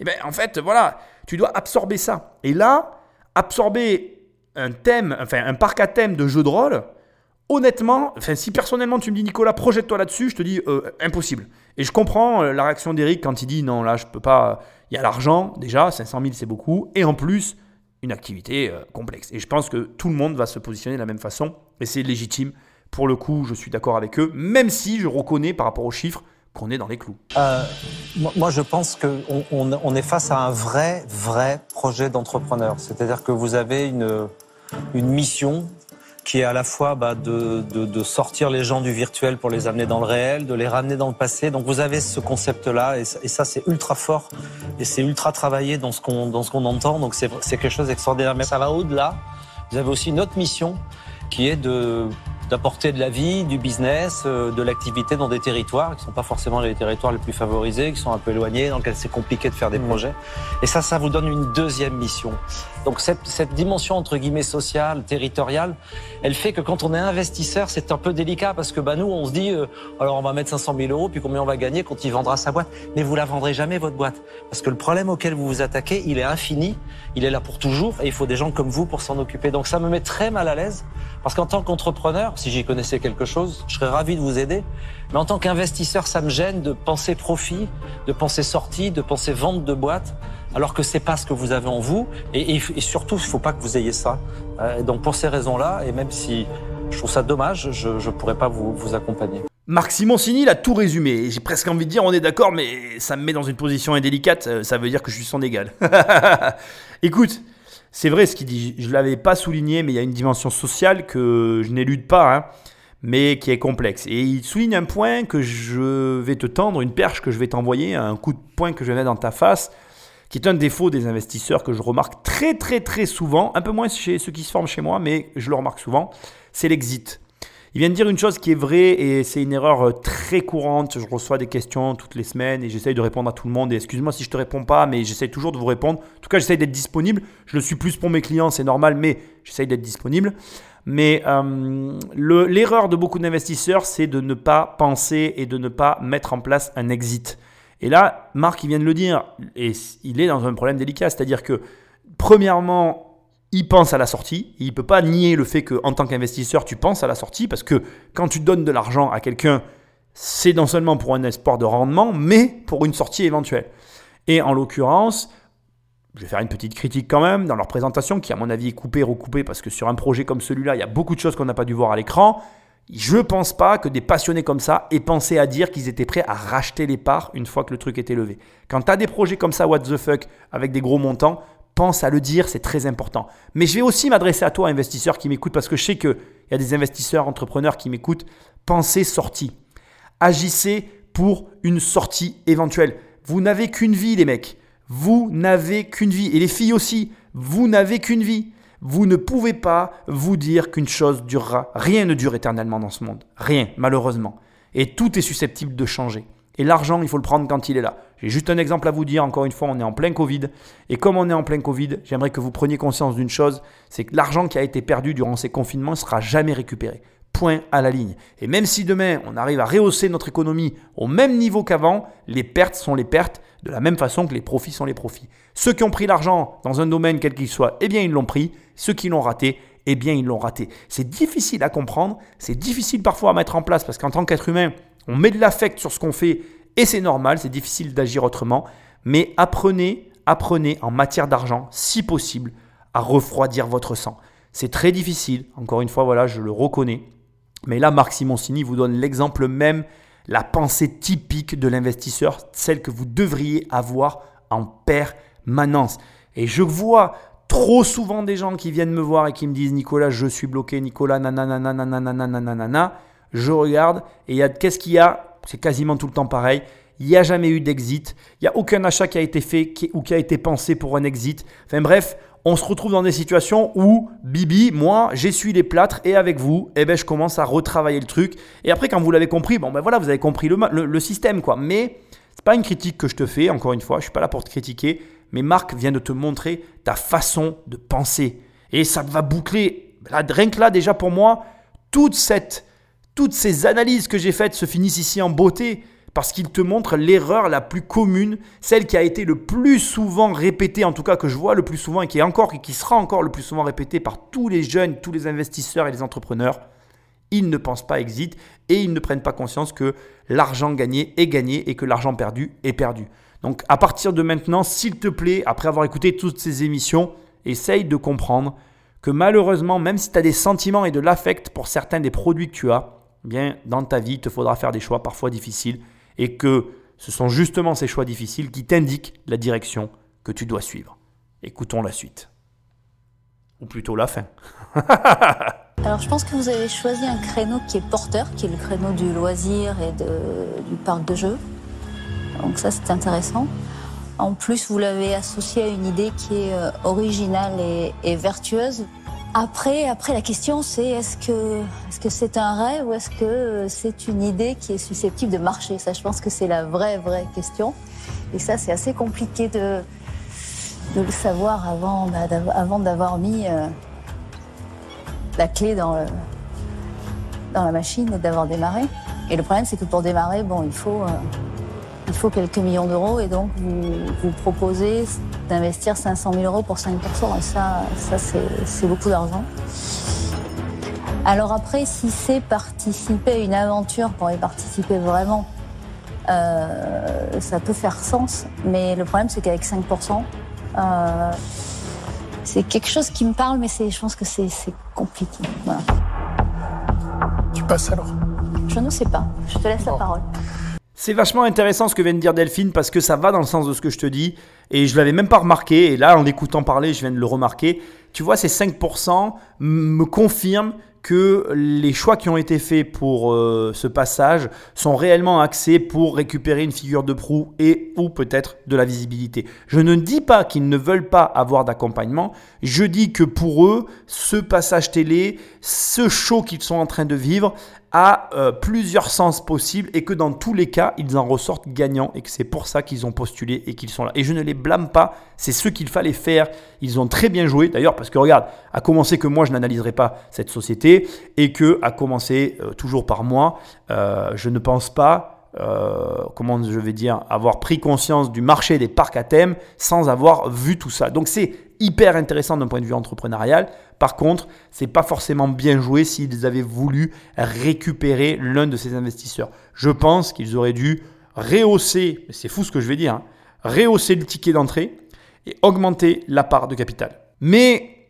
Et bien, en fait, voilà, tu dois absorber ça. Et là, absorber un thème, enfin, un parc à thème de jeu de rôle, honnêtement, si personnellement tu me dis Nicolas, projette-toi là-dessus, je te dis euh, impossible. Et je comprends la réaction d'Eric quand il dit non, là, je peux pas il y a l'argent, déjà, 500 000 c'est beaucoup, et en plus, une activité euh, complexe. Et je pense que tout le monde va se positionner de la même façon, et c'est légitime. Pour le coup, je suis d'accord avec eux, même si je reconnais par rapport aux chiffres qu'on est dans les clous. Euh, moi, je pense qu'on on, est face à un vrai, vrai projet d'entrepreneur. C'est-à-dire que vous avez une, une mission qui est à la fois bah, de, de, sortir les gens du virtuel pour les amener dans le réel, de les ramener dans le passé. Donc vous avez ce concept-là, et, ça c'est ultra fort, et c'est ultra travaillé dans ce qu'on qu'on entend. Donc c'est quelque chose d'extraordinaire. Mais ça va au-delà. Vous avez aussi une autre mission qui est de d'apporter de la vie, du business, euh, de l'activité dans des territoires qui sont pas forcément les territoires les plus favorisés, qui sont un peu éloignés, dans lesquels c'est compliqué de faire des Mmh. projets. Et ça, ça vous donne une deuxième mission. Donc cette, cette dimension entre guillemets sociale, territoriale, elle fait que quand on est investisseur, c'est un peu délicat parce que bah nous, on se dit, euh, alors on va mettre 500 000 euros, puis combien on va gagner quand il vendra sa boîte. Mais vous la vendrez jamais votre boîte parce que le problème auquel vous vous attaquez, il est infini, il est là pour toujours, et il faut des gens comme vous pour s'en occuper. Donc ça me met très mal à l'aise parce qu'en tant qu'entrepreneur, si j'y connaissais quelque chose, je serais ravi de vous aider. Mais en tant qu'investisseur, ça me gêne de penser profit, de penser sortie, de penser vente de boîte, alors que c'est pas ce que vous avez en vous. Et, surtout, il faut pas que vous ayez ça. Euh, donc pour ces raisons-là, et même si je trouve ça dommage, je ne pourrais pas vous, accompagner. Marc Simoncini il a tout résumé. J'ai presque envie de dire on est d'accord, mais ça me met dans une position indélicate. euh, Ça veut dire que je suis son égal. *laughs* Écoute, c'est vrai ce qu'il dit. Je ne l'avais pas souligné, mais il y a une dimension sociale que je n'élude pas, hein, mais qui est complexe. Et il souligne un point que je vais te tendre, une perche que je vais t'envoyer, un coup de poing que je vais mettre dans ta face, qui est un défaut des investisseurs que je remarque très très très souvent, un peu moins chez ceux qui se forment chez moi, mais je le remarque souvent, c'est l'exit. Il vient de dire une chose qui est vraie et c'est une erreur euh, très courante. Je reçois des questions toutes les semaines et j'essaye de répondre à tout le monde. Excuse-moi si je te réponds pas, mais j'essaye toujours de vous répondre. En tout cas, j'essaye d'être disponible. Je le suis plus pour mes clients, c'est normal, mais j'essaye d'être disponible. Mais euh, le- l'erreur de beaucoup d'investisseurs, c'est de ne pas penser et de ne pas mettre en place un exit. Et là, Marc, il vient de le dire, et il est dans un problème délicat, c'est-à-dire que, premièrement, il pense à la sortie. Il ne peut pas nier le fait qu'en tant qu'investisseur, tu penses à la sortie, parce que quand tu donnes de l'argent à quelqu'un, c'est non seulement pour un espoir de rendement, mais pour une sortie éventuelle. Et en l'occurrence, je vais faire une petite critique quand même dans leur présentation, qui à mon avis est coupée, recoupée, parce que sur un projet comme celui-là, il y a beaucoup de choses qu'on n'a pas dû voir à l'écran. Je ne pense pas que des passionnés comme ça aient pensé à dire qu'ils étaient prêts à racheter les parts une fois que le truc était levé. Quand tu as des projets comme ça, what the fuck, avec des gros montants, pense à le dire, c'est très important. Mais je vais aussi m'adresser à toi, investisseur qui m'écoute, parce que je sais qu'il y a des investisseurs, entrepreneurs qui m'écoutent. Pensez sortie. Agissez pour une sortie éventuelle. Vous n'avez qu'une vie, les mecs. Vous n'avez qu'une vie. Et les filles aussi, vous n'avez qu'une vie. Vous ne pouvez pas vous dire qu'une chose durera. Rien ne dure éternellement dans ce monde. Rien, malheureusement. Et tout est susceptible de changer. Et l'argent, il faut le prendre quand il est là. J'ai juste un exemple à vous dire. Encore une fois, on est en plein Covid. Et comme on est en plein Covid, j'aimerais que vous preniez conscience d'une chose c'est que l'argent qui a été perdu durant ces confinements ne sera jamais récupéré. Point à la ligne. Et même si demain, on arrive à rehausser notre économie au même niveau qu'avant, les pertes sont les pertes de la même façon que les profits sont les profits. Ceux qui ont pris l'argent dans un domaine quel qu'il soit, eh bien, ils l'ont pris. Ceux qui l'ont raté, eh bien, ils l'ont raté. C'est difficile à comprendre, c'est difficile parfois à mettre en place parce qu'en tant qu'être humain, on met de l'affect sur ce qu'on fait et c'est normal, c'est difficile d'agir autrement. Mais apprenez, apprenez en matière d'argent, si possible, à refroidir votre sang. C'est très difficile, encore une fois, voilà, je le reconnais. Mais là, Marc Simoncini vous donne l'exemple même, la pensée typique de l'investisseur, celle que vous devriez avoir en permanence. Et je vois trop souvent des gens qui viennent me voir et qui me disent Nicolas, je suis bloqué, Nicolas, nanana, nanana, nanana, nanana. Je regarde et qu'est-ce qu'il y a? C'est quasiment tout le temps pareil. Il n'y a jamais eu d'exit. Il n'y a aucun achat qui a été fait ou qui a été pensé pour un exit. Enfin bref, on se retrouve dans des situations où Bibi, moi, j'essuie les plâtres et avec vous, eh ben, je commence à retravailler le truc. Et après, quand vous l'avez compris, bon ben voilà, vous avez compris le, le- système quoi. Mais c'est pas une critique que je te fais. Encore une fois, je suis pas là pour te critiquer. Mais Marc vient de te montrer ta façon de penser et ça va boucler. Là, rien que là, déjà pour moi, toute cette toutes ces analyses que j'ai faites se finissent ici en beauté parce qu'il te montre l'erreur la plus commune, celle qui a été le plus souvent répétée, en tout cas que je vois le plus souvent et qui est encore et qui sera encore le plus souvent répétée par tous les jeunes, tous les investisseurs et les entrepreneurs. Ils ne pensent pas exit et ils ne prennent pas conscience que l'argent gagné est gagné et que l'argent perdu est perdu. Donc à partir de maintenant, s'il te plaît, après avoir écouté toutes ces émissions, essaye de comprendre que malheureusement, même si tu as des sentiments et de l'affect pour certains des produits que tu as, bien dans ta vie, il te faudra faire des choix parfois difficiles et que ce sont justement ces choix difficiles qui t'indiquent la direction que tu dois suivre. Écoutons la suite. Ou plutôt la fin. *laughs* Alors je pense que vous avez choisi un créneau qui est porteur, qui est le créneau du loisir et du parc de jeux. Donc ça c'est intéressant. En plus vous l'avez associé à une idée qui est euh, originale et vertueuse. Après, après la question c'est est-ce que est-ce que c'est un rêve ou est-ce que c'est une idée qui est susceptible de marcher? Ça, je pense que c'est la vraie vraie question. Et ça, c'est assez compliqué de de le savoir avant bah, avant d'avoir mis euh, la clé dans dans la machine et d'avoir démarré. Et le problème, c'est que pour démarrer, bon, il faut euh, il faut quelques millions d'euros et donc vous, vous proposez d'investir 500 000 euros pour 5%. Et ça, ça c'est beaucoup d'argent. Alors après, si c'est participer à une aventure pour y participer vraiment, euh, ça peut faire sens. Mais le problème, c'est qu'avec 5%, euh, c'est quelque chose qui me parle, mais c'est- je pense que c'est c'est compliqué. Voilà. Tu passes alors? Je ne sais pas. Je te laisse la parole. C'est vachement intéressant ce que vient de dire Delphine parce que ça va dans le sens de ce que je te dis et je l'avais même pas remarqué et là en l'écoutant parler je viens de le remarquer. Tu vois ces 5% me confirment que les choix qui ont été faits pour euh, ce passage sont réellement axés pour récupérer une figure de proue et ou peut-être de la visibilité. Je ne dis pas qu'ils ne veulent pas avoir d'accompagnement, je dis que pour eux, ce passage télé, ce show qu'ils sont en train de vivre euh, plusieurs sens possibles et que dans tous les cas, ils en ressortent gagnants et que c'est pour ça qu'ils ont postulé et qu'ils sont là. Et je ne les blâme pas, c'est ce qu'il fallait faire. Ils ont très bien joué d'ailleurs parce que regarde, à commencer que moi je n'analyserai pas cette société et que à commencer euh, toujours par moi, euh, je ne pense pas comment je vais dire, avoir pris conscience du marché des parcs à thème sans avoir vu tout ça. Donc c'est hyper intéressant d'un point de vue entrepreneurial. Par contre, c'est pas forcément bien joué s'ils avaient voulu récupérer l'un de ces investisseurs. Je pense qu'ils auraient dû rehausser, c'est fou ce que je vais dire, hein, rehausser le ticket d'entrée et augmenter la part de capital. Mais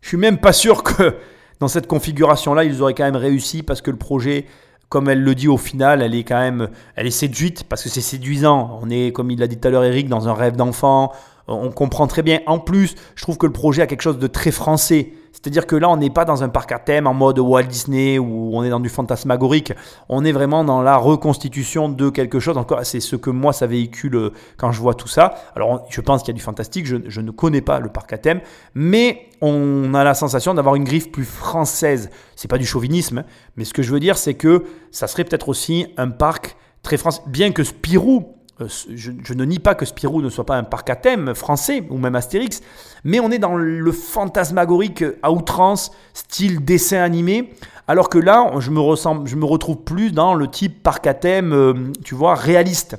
je suis même pas sûr que dans cette configuration-là, ils auraient quand même réussi parce que le projet, comme elle le dit au final, elle est quand même, elle est séduite parce que c'est séduisant. On est, comme il l'a dit tout à l'heure Eric, dans un rêve d'enfant. On comprend très bien. En plus, je trouve que le projet a quelque chose de très français. C'est-à-dire que là, on n'est pas dans un parc à thème en mode Walt Disney où on est dans du fantasmagorique. On est vraiment dans la reconstitution de quelque chose. Encore, c'est ce que moi, ça véhicule euh, quand je vois tout ça. Alors, je pense qu'il y a du fantastique. Je, ne connais pas le parc à thème, mais on a la sensation d'avoir une griffe plus française. C'est pas du chauvinisme, hein, mais ce que je veux dire, c'est que ça serait peut-être aussi un parc très français. Bien que Spirou je, je ne nie pas que Spirou ne soit pas un parc à thème français ou même Astérix, mais on est dans le fantasmagorique à outrance, style dessin animé, alors que là, je me, je me retrouve plus dans le type parc à thème, euh, tu vois, réaliste,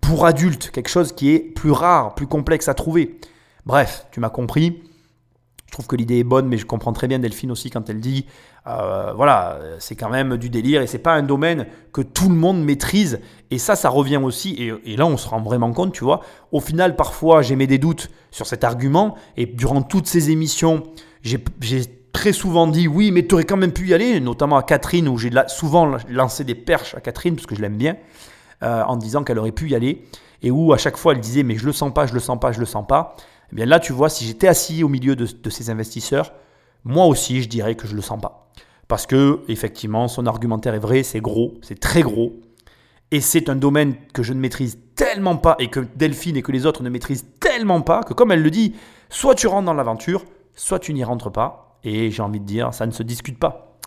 pour adultes, quelque chose qui est plus rare, plus complexe à trouver. Bref, tu m'as compris. Je trouve que l'idée est bonne, mais je comprends très bien Delphine aussi quand elle dit, euh, voilà, c'est quand même du délire et c'est pas un domaine que tout le monde maîtrise. Et ça, ça revient aussi. Et, et là, on se rend vraiment compte, tu vois. Au final, parfois, j'ai mis des doutes sur cet argument. Et durant toutes ces émissions, j'ai très souvent dit oui, mais tu aurais quand même pu y aller, notamment à Catherine, où j'ai souvent lancé des perches à Catherine, parce que je l'aime bien, euh, en disant qu'elle aurait pu y aller. Et où à chaque fois, elle disait, mais je le sens pas, je le sens pas, je le sens pas. Eh bien là, tu vois, si j'étais assis au milieu de, de ces investisseurs, moi aussi, je dirais que je le sens pas. Parce que, effectivement, son argumentaire est vrai, c'est gros, c'est très gros. Et c'est un domaine que je ne maîtrise tellement pas et que Delphine et que les autres ne maîtrisent tellement pas que, comme elle le dit, soit tu rentres dans l'aventure, soit tu n'y rentres pas. Et j'ai envie de dire, ça ne se discute pas.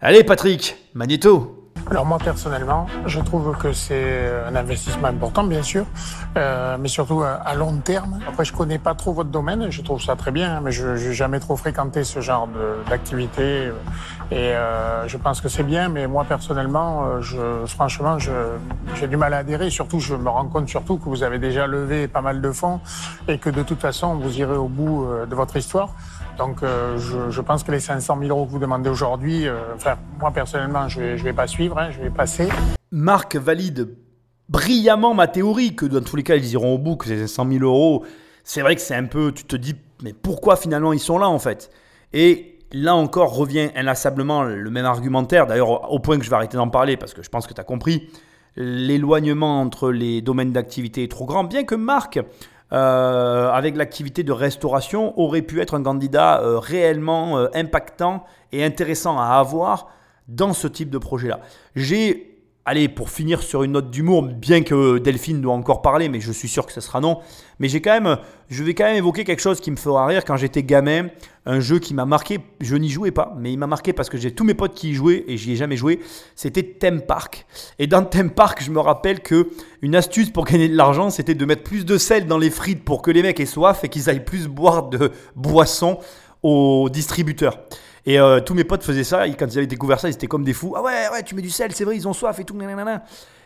Allez, Patrick, Magneto. Alors moi personnellement, je trouve que c'est un investissement important, bien sûr, euh, mais surtout à, à long terme. Après, je connais pas trop votre domaine, je trouve ça très bien, hein, mais je n'ai jamais trop fréquenté ce genre d'activité. Et euh, je pense que c'est bien, mais moi personnellement, euh, je, franchement, j'ai du mal à adhérer. Surtout, je me rends compte surtout que vous avez déjà levé pas mal de fonds et que de toute façon, vous irez au bout euh, de votre histoire. Donc, euh, je, je pense que les 500 000 euros que vous demandez aujourd'hui, euh, enfin, moi personnellement, je vais, je vais pas suivre, hein, je vais passer. Marc valide brillamment ma théorie que dans tous les cas ils iront au bout, que ces 100 000 euros, c'est vrai que c'est un peu, tu te dis, mais pourquoi finalement ils sont là en fait? Et là encore revient inlassablement le même argumentaire, d'ailleurs au point que je vais arrêter d'en parler parce que je pense que tu as compris, l'éloignement entre les domaines d'activité est trop grand, bien que Marc, euh, avec l'activité de restauration, aurait pu être un candidat euh, réellement euh, impactant et intéressant à avoir dans ce type de projet-là. J'ai allez, pour finir sur une note d'humour, bien que Delphine doit encore parler, mais je suis sûr que ce sera non. Mais j'ai quand même, je vais quand même évoquer quelque chose qui me fera rire quand j'étais gamin. Un jeu qui m'a marqué, je n'y jouais pas, mais il m'a marqué parce que j'ai tous mes potes qui y jouaient et j'y ai jamais joué. C'était Theme Park. Et dans Theme Park, je me rappelle que une astuce pour gagner de l'argent, c'était de mettre plus de sel dans les frites pour que les mecs aient soif et qu'ils aillent plus boire de boissons aux distributeurs. Et euh, tous mes potes faisaient ça, et quand ils avaient découvert ça, ils étaient comme des fous. Ah ouais, ouais, tu mets du sel, c'est vrai, ils ont soif et tout.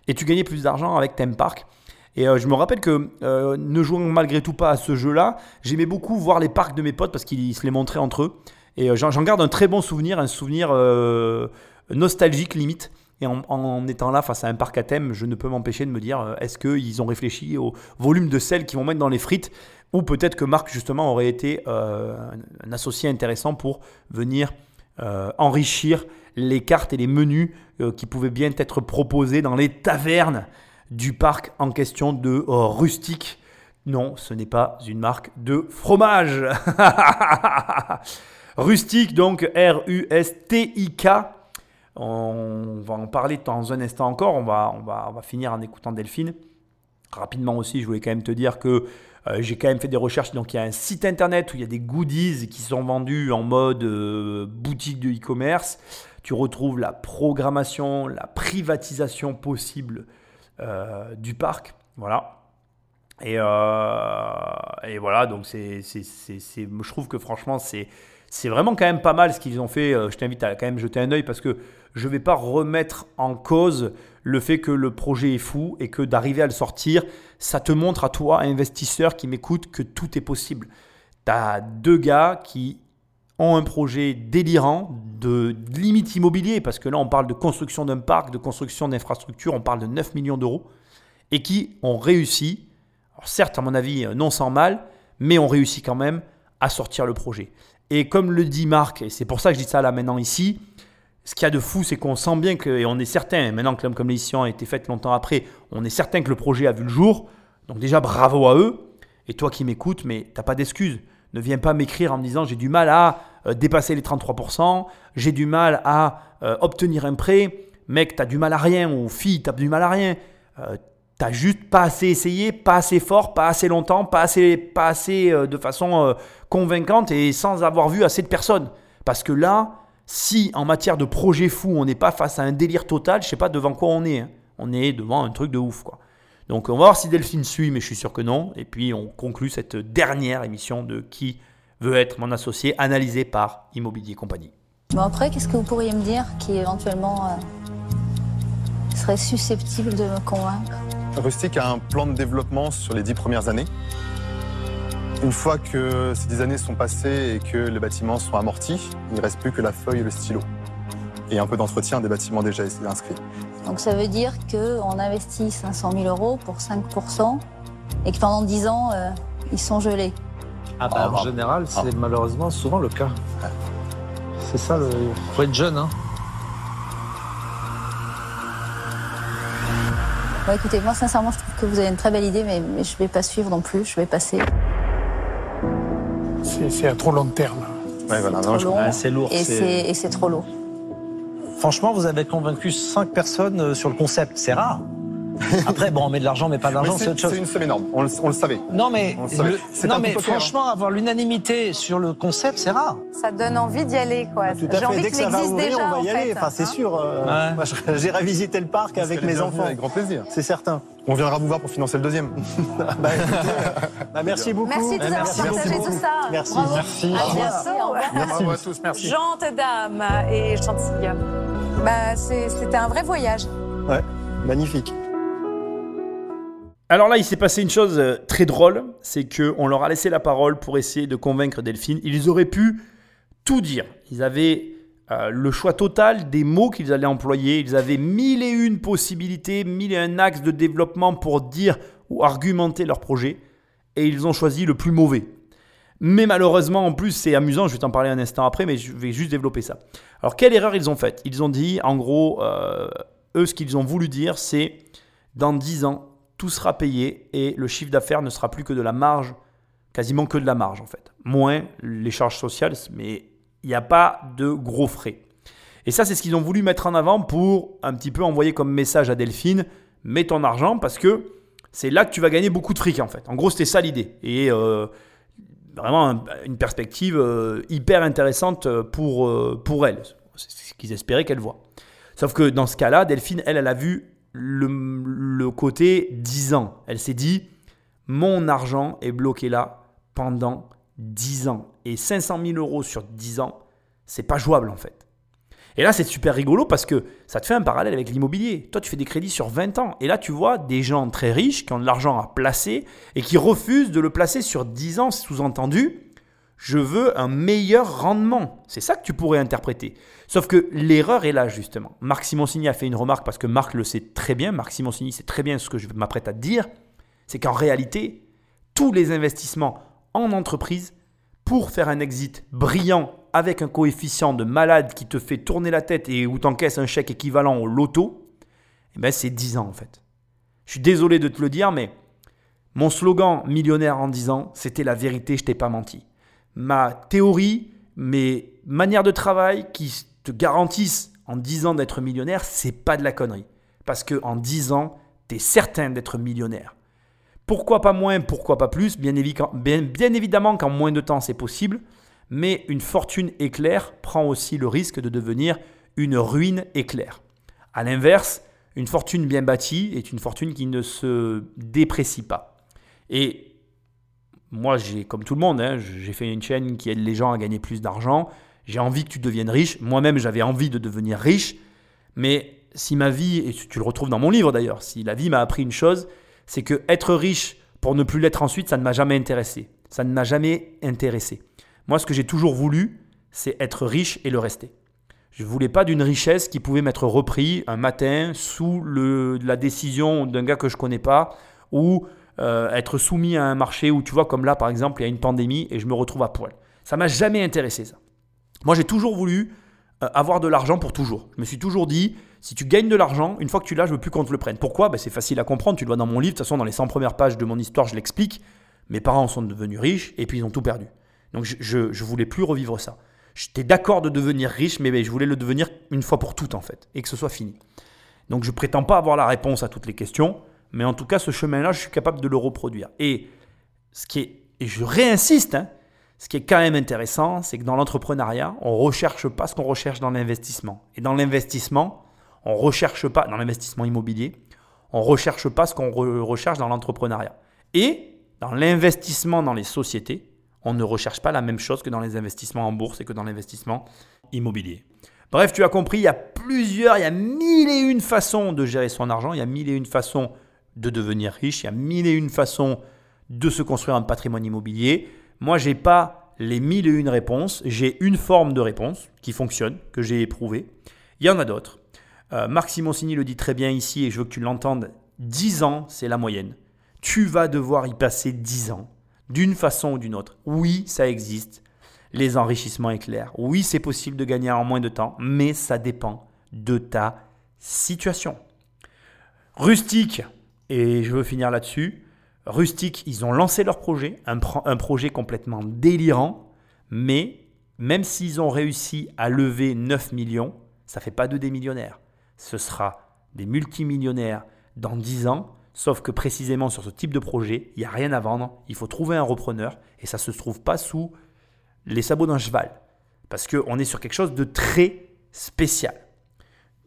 Et tu gagnais plus d'argent avec Theme Park. Et euh, je me rappelle que, euh, ne jouant malgré tout pas à ce jeu-là, j'aimais beaucoup voir les parcs de mes potes parce qu'ils se les montraient entre eux. Et j'en garde un très bon souvenir, un souvenir nostalgique limite. Et en, en étant là face à un parc à thème, je ne peux m'empêcher de me dire est-ce qu'ils ont réfléchi au volume de sel qu'ils vont mettre dans les frites? Ou peut-être que Marc, justement, aurait été euh, un, associé intéressant pour venir euh, enrichir les cartes et les menus euh, qui pouvaient bien être proposés dans les tavernes du parc en question de Rustique. Non, ce n'est pas une marque de fromage. *laughs* Rustique, donc R-U-S-T-I-K. On va en parler dans un instant encore. On va, on va, on va finir en écoutant Delphine. Rapidement aussi, je voulais quand même te dire que euh, j'ai quand même fait des recherches. Donc, il y a un site internet où il y a des goodies qui sont vendus en mode euh, boutique de e-commerce. Tu retrouves la programmation, la privatisation possible euh, du parc. Voilà. Et, voilà, donc je trouve que franchement, c'est, c'est vraiment quand même pas mal ce qu'ils ont fait. Je t'invite à quand même jeter un œil parce que je ne vais pas remettre en cause le fait que le projet est fou et que d'arriver à le sortir, ça te montre à toi, investisseur qui m'écoute, que tout est possible. Tu as deux gars qui ont un projet délirant de limite immobilier, parce que là on parle de construction d'un parc, de construction d'infrastructures, on parle de 9 millions d'euros, et qui ont réussi, alors certes à mon avis non sans mal, mais ont réussi quand même à sortir le projet. Et comme le dit Marc, et c'est pour ça que je dis ça là maintenant ici, ce qu'il y a de fou, c'est qu'on sent bien que, et on est certain, maintenant que l'homme comme l'édition a été faite longtemps après, on est certain que le projet a vu le jour. Donc déjà, bravo à eux. Et toi qui m'écoutes, mais t'as pas d'excuse. Ne viens pas m'écrire en me disant j'ai du mal à euh, dépasser les 33%, j'ai du mal à euh, obtenir un prêt. Mec, t'as du mal à rien, ou fille, t'as du mal à rien. Euh, t'as juste pas assez essayé, pas assez fort, pas assez longtemps, pas assez, pas assez de façon convaincante et sans avoir vu assez de personnes. Parce que là, si en matière de projet fou, on n'est pas face à un délire total, je sais pas devant quoi on est. hein. On est devant un truc de ouf, quoi. Donc on va voir si Delphine suit, mais je suis sûr que non. Et puis on conclut cette dernière émission de Qui veut être mon associé, analysée par Immobilier Compagnie. Bon, après, qu'est-ce que vous pourriez me dire qui éventuellement euh, serait susceptible de me convaincre? Rustic a un plan de développement sur les dix premières années. Une fois que ces dix années sont passées et que les bâtiments sont amortis, il ne reste plus que la feuille et le stylo. Et un peu d'entretien des bâtiments déjà inscrits. Donc ça veut dire qu'on investit 500 000 euros pour 5% et que pendant 10 ans, euh, ils sont gelés. Ah bah, Ah, en général, c'est Ah. malheureusement souvent le cas. C'est ça, le... faut être jeune. Hein. Bon, écoutez, moi sincèrement, je trouve que vous avez une très belle idée, mais, mais je vais pas suivre non plus, je vais passer. C'est à trop long terme. Ouais, voilà. c'est lourd. et c'est- c'est et c'est trop lourd. Franchement, vous avez convaincu cinq personnes euh, sur le concept. C'est rare. *laughs* Après, bon, on met de l'argent, mais pas d'argent, c'est autre chose. c'est une somme énorme, on le, on le savait. Non, mais, le non, franchement, avoir l'unanimité sur le concept, c'est rare. Ça donne envie d'y aller, quoi. Tout J'ai à fait. envie Dès que que ça va existe ouvrir, déjà, on va en y aller. Enfin, c'est hein. sûr. euh, Ouais. moi, je- *laughs* J'irai visiter le parc avec mes enfants. Avec grand plaisir. C'est certain. On viendra vous voir pour financer le deuxième. *laughs* Bah, écoutez, bah, merci beaucoup. Merci de nous avoir partagé tout ça. Merci. Bravo. Merci. À bientôt. revoir. Bravo à tous, merci. Gente dame et gentille. Bah, c'était un vrai voyage. Ouais, magnifique. Alors là, il s'est passé une chose euh, très drôle, c'est que on leur a laissé la parole pour essayer de convaincre Delphine. Ils auraient pu tout dire. Ils avaient euh, le choix total des mots qu'ils allaient employer. Ils avaient mille et une possibilités, mille et un axes de développement pour dire ou argumenter leur projet. Et ils ont choisi le plus mauvais. Mais malheureusement, en plus, c'est amusant, je vais t'en parler un instant après, mais je vais juste développer ça. Alors, quelle erreur ils ont faite? Ils ont dit, en gros, euh, eux, ce qu'ils ont voulu dire, c'est dans 10 ans, tout sera payé et le chiffre d'affaires ne sera plus que de la marge, quasiment que de la marge en fait. Moins les charges sociales, mais il n'y a pas de gros frais. Et ça, c'est ce qu'ils ont voulu mettre en avant pour un petit peu envoyer comme message à Delphine, mets ton argent parce que c'est là que tu vas gagner beaucoup de fric en fait. En gros, c'était ça l'idée. Et euh, vraiment une perspective euh, hyper intéressante pour, euh, pour elle. C'est ce qu'ils espéraient qu'elle voit. Sauf que dans ce cas-là, Delphine, elle, elle a vu le, côté 10 ans. Elle s'est dit, mon argent est bloqué là pendant 10 ans. Et 500 000 euros sur 10 ans, c'est pas jouable en fait. Et là, c'est super rigolo parce que ça te fait un parallèle avec l'immobilier. Toi, tu fais des crédits sur 20 ans. Et là, tu vois des gens très riches qui ont de l'argent à placer et qui refusent de le placer sur 10 ans, sous-entendu. Je veux un meilleur rendement. C'est ça que tu pourrais interpréter. Sauf que l'erreur est là, justement. Marc Simoncini a fait une remarque parce que Marc le sait très bien. Marc Simoncini sait très bien ce que je m'apprête à te dire. C'est qu'en réalité, tous les investissements en entreprise, pour faire un exit brillant avec un coefficient de malade qui te fait tourner la tête et où tu encaisses un chèque équivalent au loto, eh ben c'est 10 ans en fait. Je suis désolé de te le dire, mais mon slogan millionnaire en 10 ans, c'était la vérité, je t'ai pas menti. Ma théorie, mes manières de travail qui te garantissent en 10 ans d'être millionnaire, c'est pas de la connerie. Parce que en 10 ans, tu es certain d'être millionnaire. Pourquoi pas moins, pourquoi pas plus? Bien, bien évidemment qu'en moins de temps c'est possible, mais une fortune éclair prend aussi le risque de devenir une ruine éclair. A l'inverse, une fortune bien bâtie est une fortune qui ne se déprécie pas. Et moi, j'ai comme tout le monde, hein, j'ai fait une chaîne qui aide les gens à gagner plus d'argent. J'ai envie que tu deviennes riche. Moi-même, j'avais envie de devenir riche. Mais si ma vie, et tu le retrouves dans mon livre d'ailleurs, si la vie m'a appris une chose, c'est que être riche pour ne plus l'être ensuite, ça ne m'a jamais intéressé. Ça ne m'a jamais intéressé. Moi, ce que j'ai toujours voulu, c'est être riche et le rester. Je ne voulais pas d'une richesse qui pouvait m'être repris un matin sous la décision d'un gars que je ne connais pas ou euh, être soumis à un marché où tu vois comme là par exemple il y a une pandémie et je me retrouve à poil. Ça m'a jamais intéressé ça. Moi j'ai toujours voulu euh, avoir de l'argent pour toujours. Je me suis toujours dit si tu gagnes de l'argent, une fois que tu l'as, je veux plus qu'on te le prenne. Pourquoi? Ben, C'est facile à comprendre, tu le vois dans mon livre, de toute façon dans les 100 premières pages de mon histoire je l'explique. Mes parents sont devenus riches et puis ils ont tout perdu. Donc je ne voulais plus revivre ça. J'étais d'accord de devenir riche, mais je voulais le devenir une fois pour toutes en fait, et que ce soit fini. Donc je prétends pas avoir la réponse à toutes les questions, mais en tout cas ce chemin-là, je suis capable de le reproduire. Et ce qui est, et je réinsiste, hein, ce qui est quand même intéressant, c'est que dans l'entrepreneuriat, on ne recherche pas ce qu'on recherche dans l'investissement. Et dans l'investissement, on recherche pas, dans l'investissement immobilier, on ne recherche pas ce qu'on recherche dans l'entrepreneuriat. Et dans l'investissement dans les sociétés, on ne recherche pas la même chose que dans les investissements en bourse et que dans l'investissement immobilier. Bref, tu as compris, il y a plusieurs, il y a mille et une façons de gérer son argent, il y a mille et une façons de devenir riche, il y a mille et une façons de se construire un patrimoine immobilier. Moi, je n'ai pas les mille et une réponses, j'ai une forme de réponse qui fonctionne, que j'ai éprouvée. Il y en a d'autres. Euh, Marc Simoncini le dit très bien ici et je veux que tu l'entendes, 10 ans, c'est la moyenne. Tu vas devoir y passer 10 ans d'une façon ou d'une autre. Oui, ça existe. Les enrichissements éclairs. Oui, c'est possible de gagner en moins de temps, mais ça dépend de ta situation. Rustique, et je veux finir là-dessus. Rustique, ils ont lancé leur projet, un, un projet complètement délirant, mais même s'ils ont réussi à lever 9 millions, ça ne fait pas de des millionnaires. Ce sera des multimillionnaires dans 10 ans Sauf que précisément sur ce type de projet, il n'y a rien à vendre, il faut trouver un repreneur et ça ne se trouve pas sous les sabots d'un cheval. Parce qu'on est sur quelque chose de très spécial.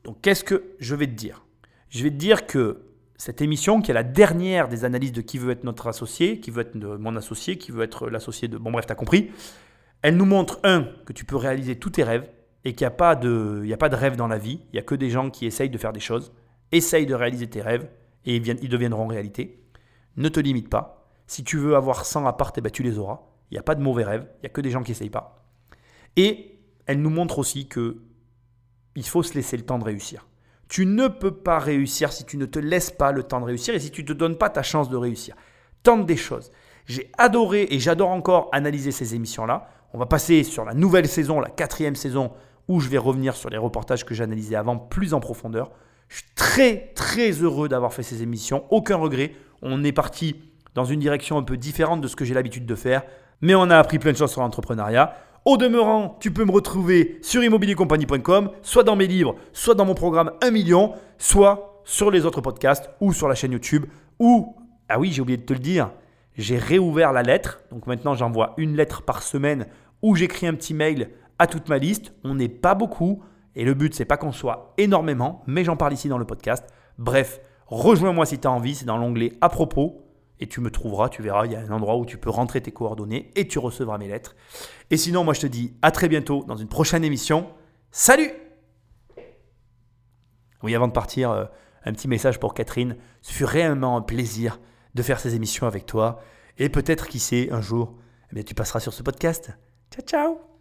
Donc qu'est-ce que je vais te dire? Je vais te dire que cette émission, qui est la dernière des analyses de qui veut être notre associé, qui veut être mon associé, qui veut être l'associé de... Bon bref, tu as compris. Elle nous montre, un, que tu peux réaliser tous tes rêves et qu'il n'y a, pas de, a pas de rêve dans la vie. Il n'y a que des gens qui essayent de faire des choses. Essaye de réaliser tes rêves et ils, deviendront réalité. Ne te limite pas. Si tu veux avoir 100 appart, eh ben, tu les auras. Il n'y a pas de mauvais rêves, il n'y a que des gens qui n'essayent pas. Et elle nous montre aussi que il faut se laisser le temps de réussir. Tu ne peux pas réussir si tu ne te laisses pas le temps de réussir et si tu ne te donnes pas ta chance de réussir. Tente des choses. J'ai adoré et j'adore encore analyser ces émissions-là. On va passer sur la nouvelle saison, la quatrième saison, où je vais revenir sur les reportages que j'analysais avant plus en profondeur. Je suis très très heureux d'avoir fait ces émissions, aucun regret. On est parti dans une direction un peu différente de ce que j'ai l'habitude de faire, mais on a appris plein de choses sur l'entrepreneuriat. Au demeurant, tu peux me retrouver sur immobiliercompagnie.com, soit dans mes livres, soit dans mon programme 1 million, soit sur les autres podcasts ou sur la chaîne YouTube. Ou, ah oui, j'ai oublié de te le dire, j'ai réouvert la lettre. Donc maintenant, j'envoie une lettre par semaine où j'écris un petit mail à toute ma liste. On n'est pas beaucoup. Et le but, c'est pas qu'on soit énormément, mais j'en parle ici dans le podcast. Bref, rejoins-moi si tu as envie, c'est dans l'onglet à propos. Et tu me trouveras, tu verras, il y a un endroit où tu peux rentrer tes coordonnées et tu recevras mes lettres. Et sinon, moi je te dis à très bientôt dans une prochaine émission. Salut Oui, avant de partir, euh, un petit message pour Catherine. Ce fut réellement un plaisir de faire ces émissions avec toi. Et peut-être, qui sait, un jour, eh tu passeras sur ce podcast. Ciao, ciao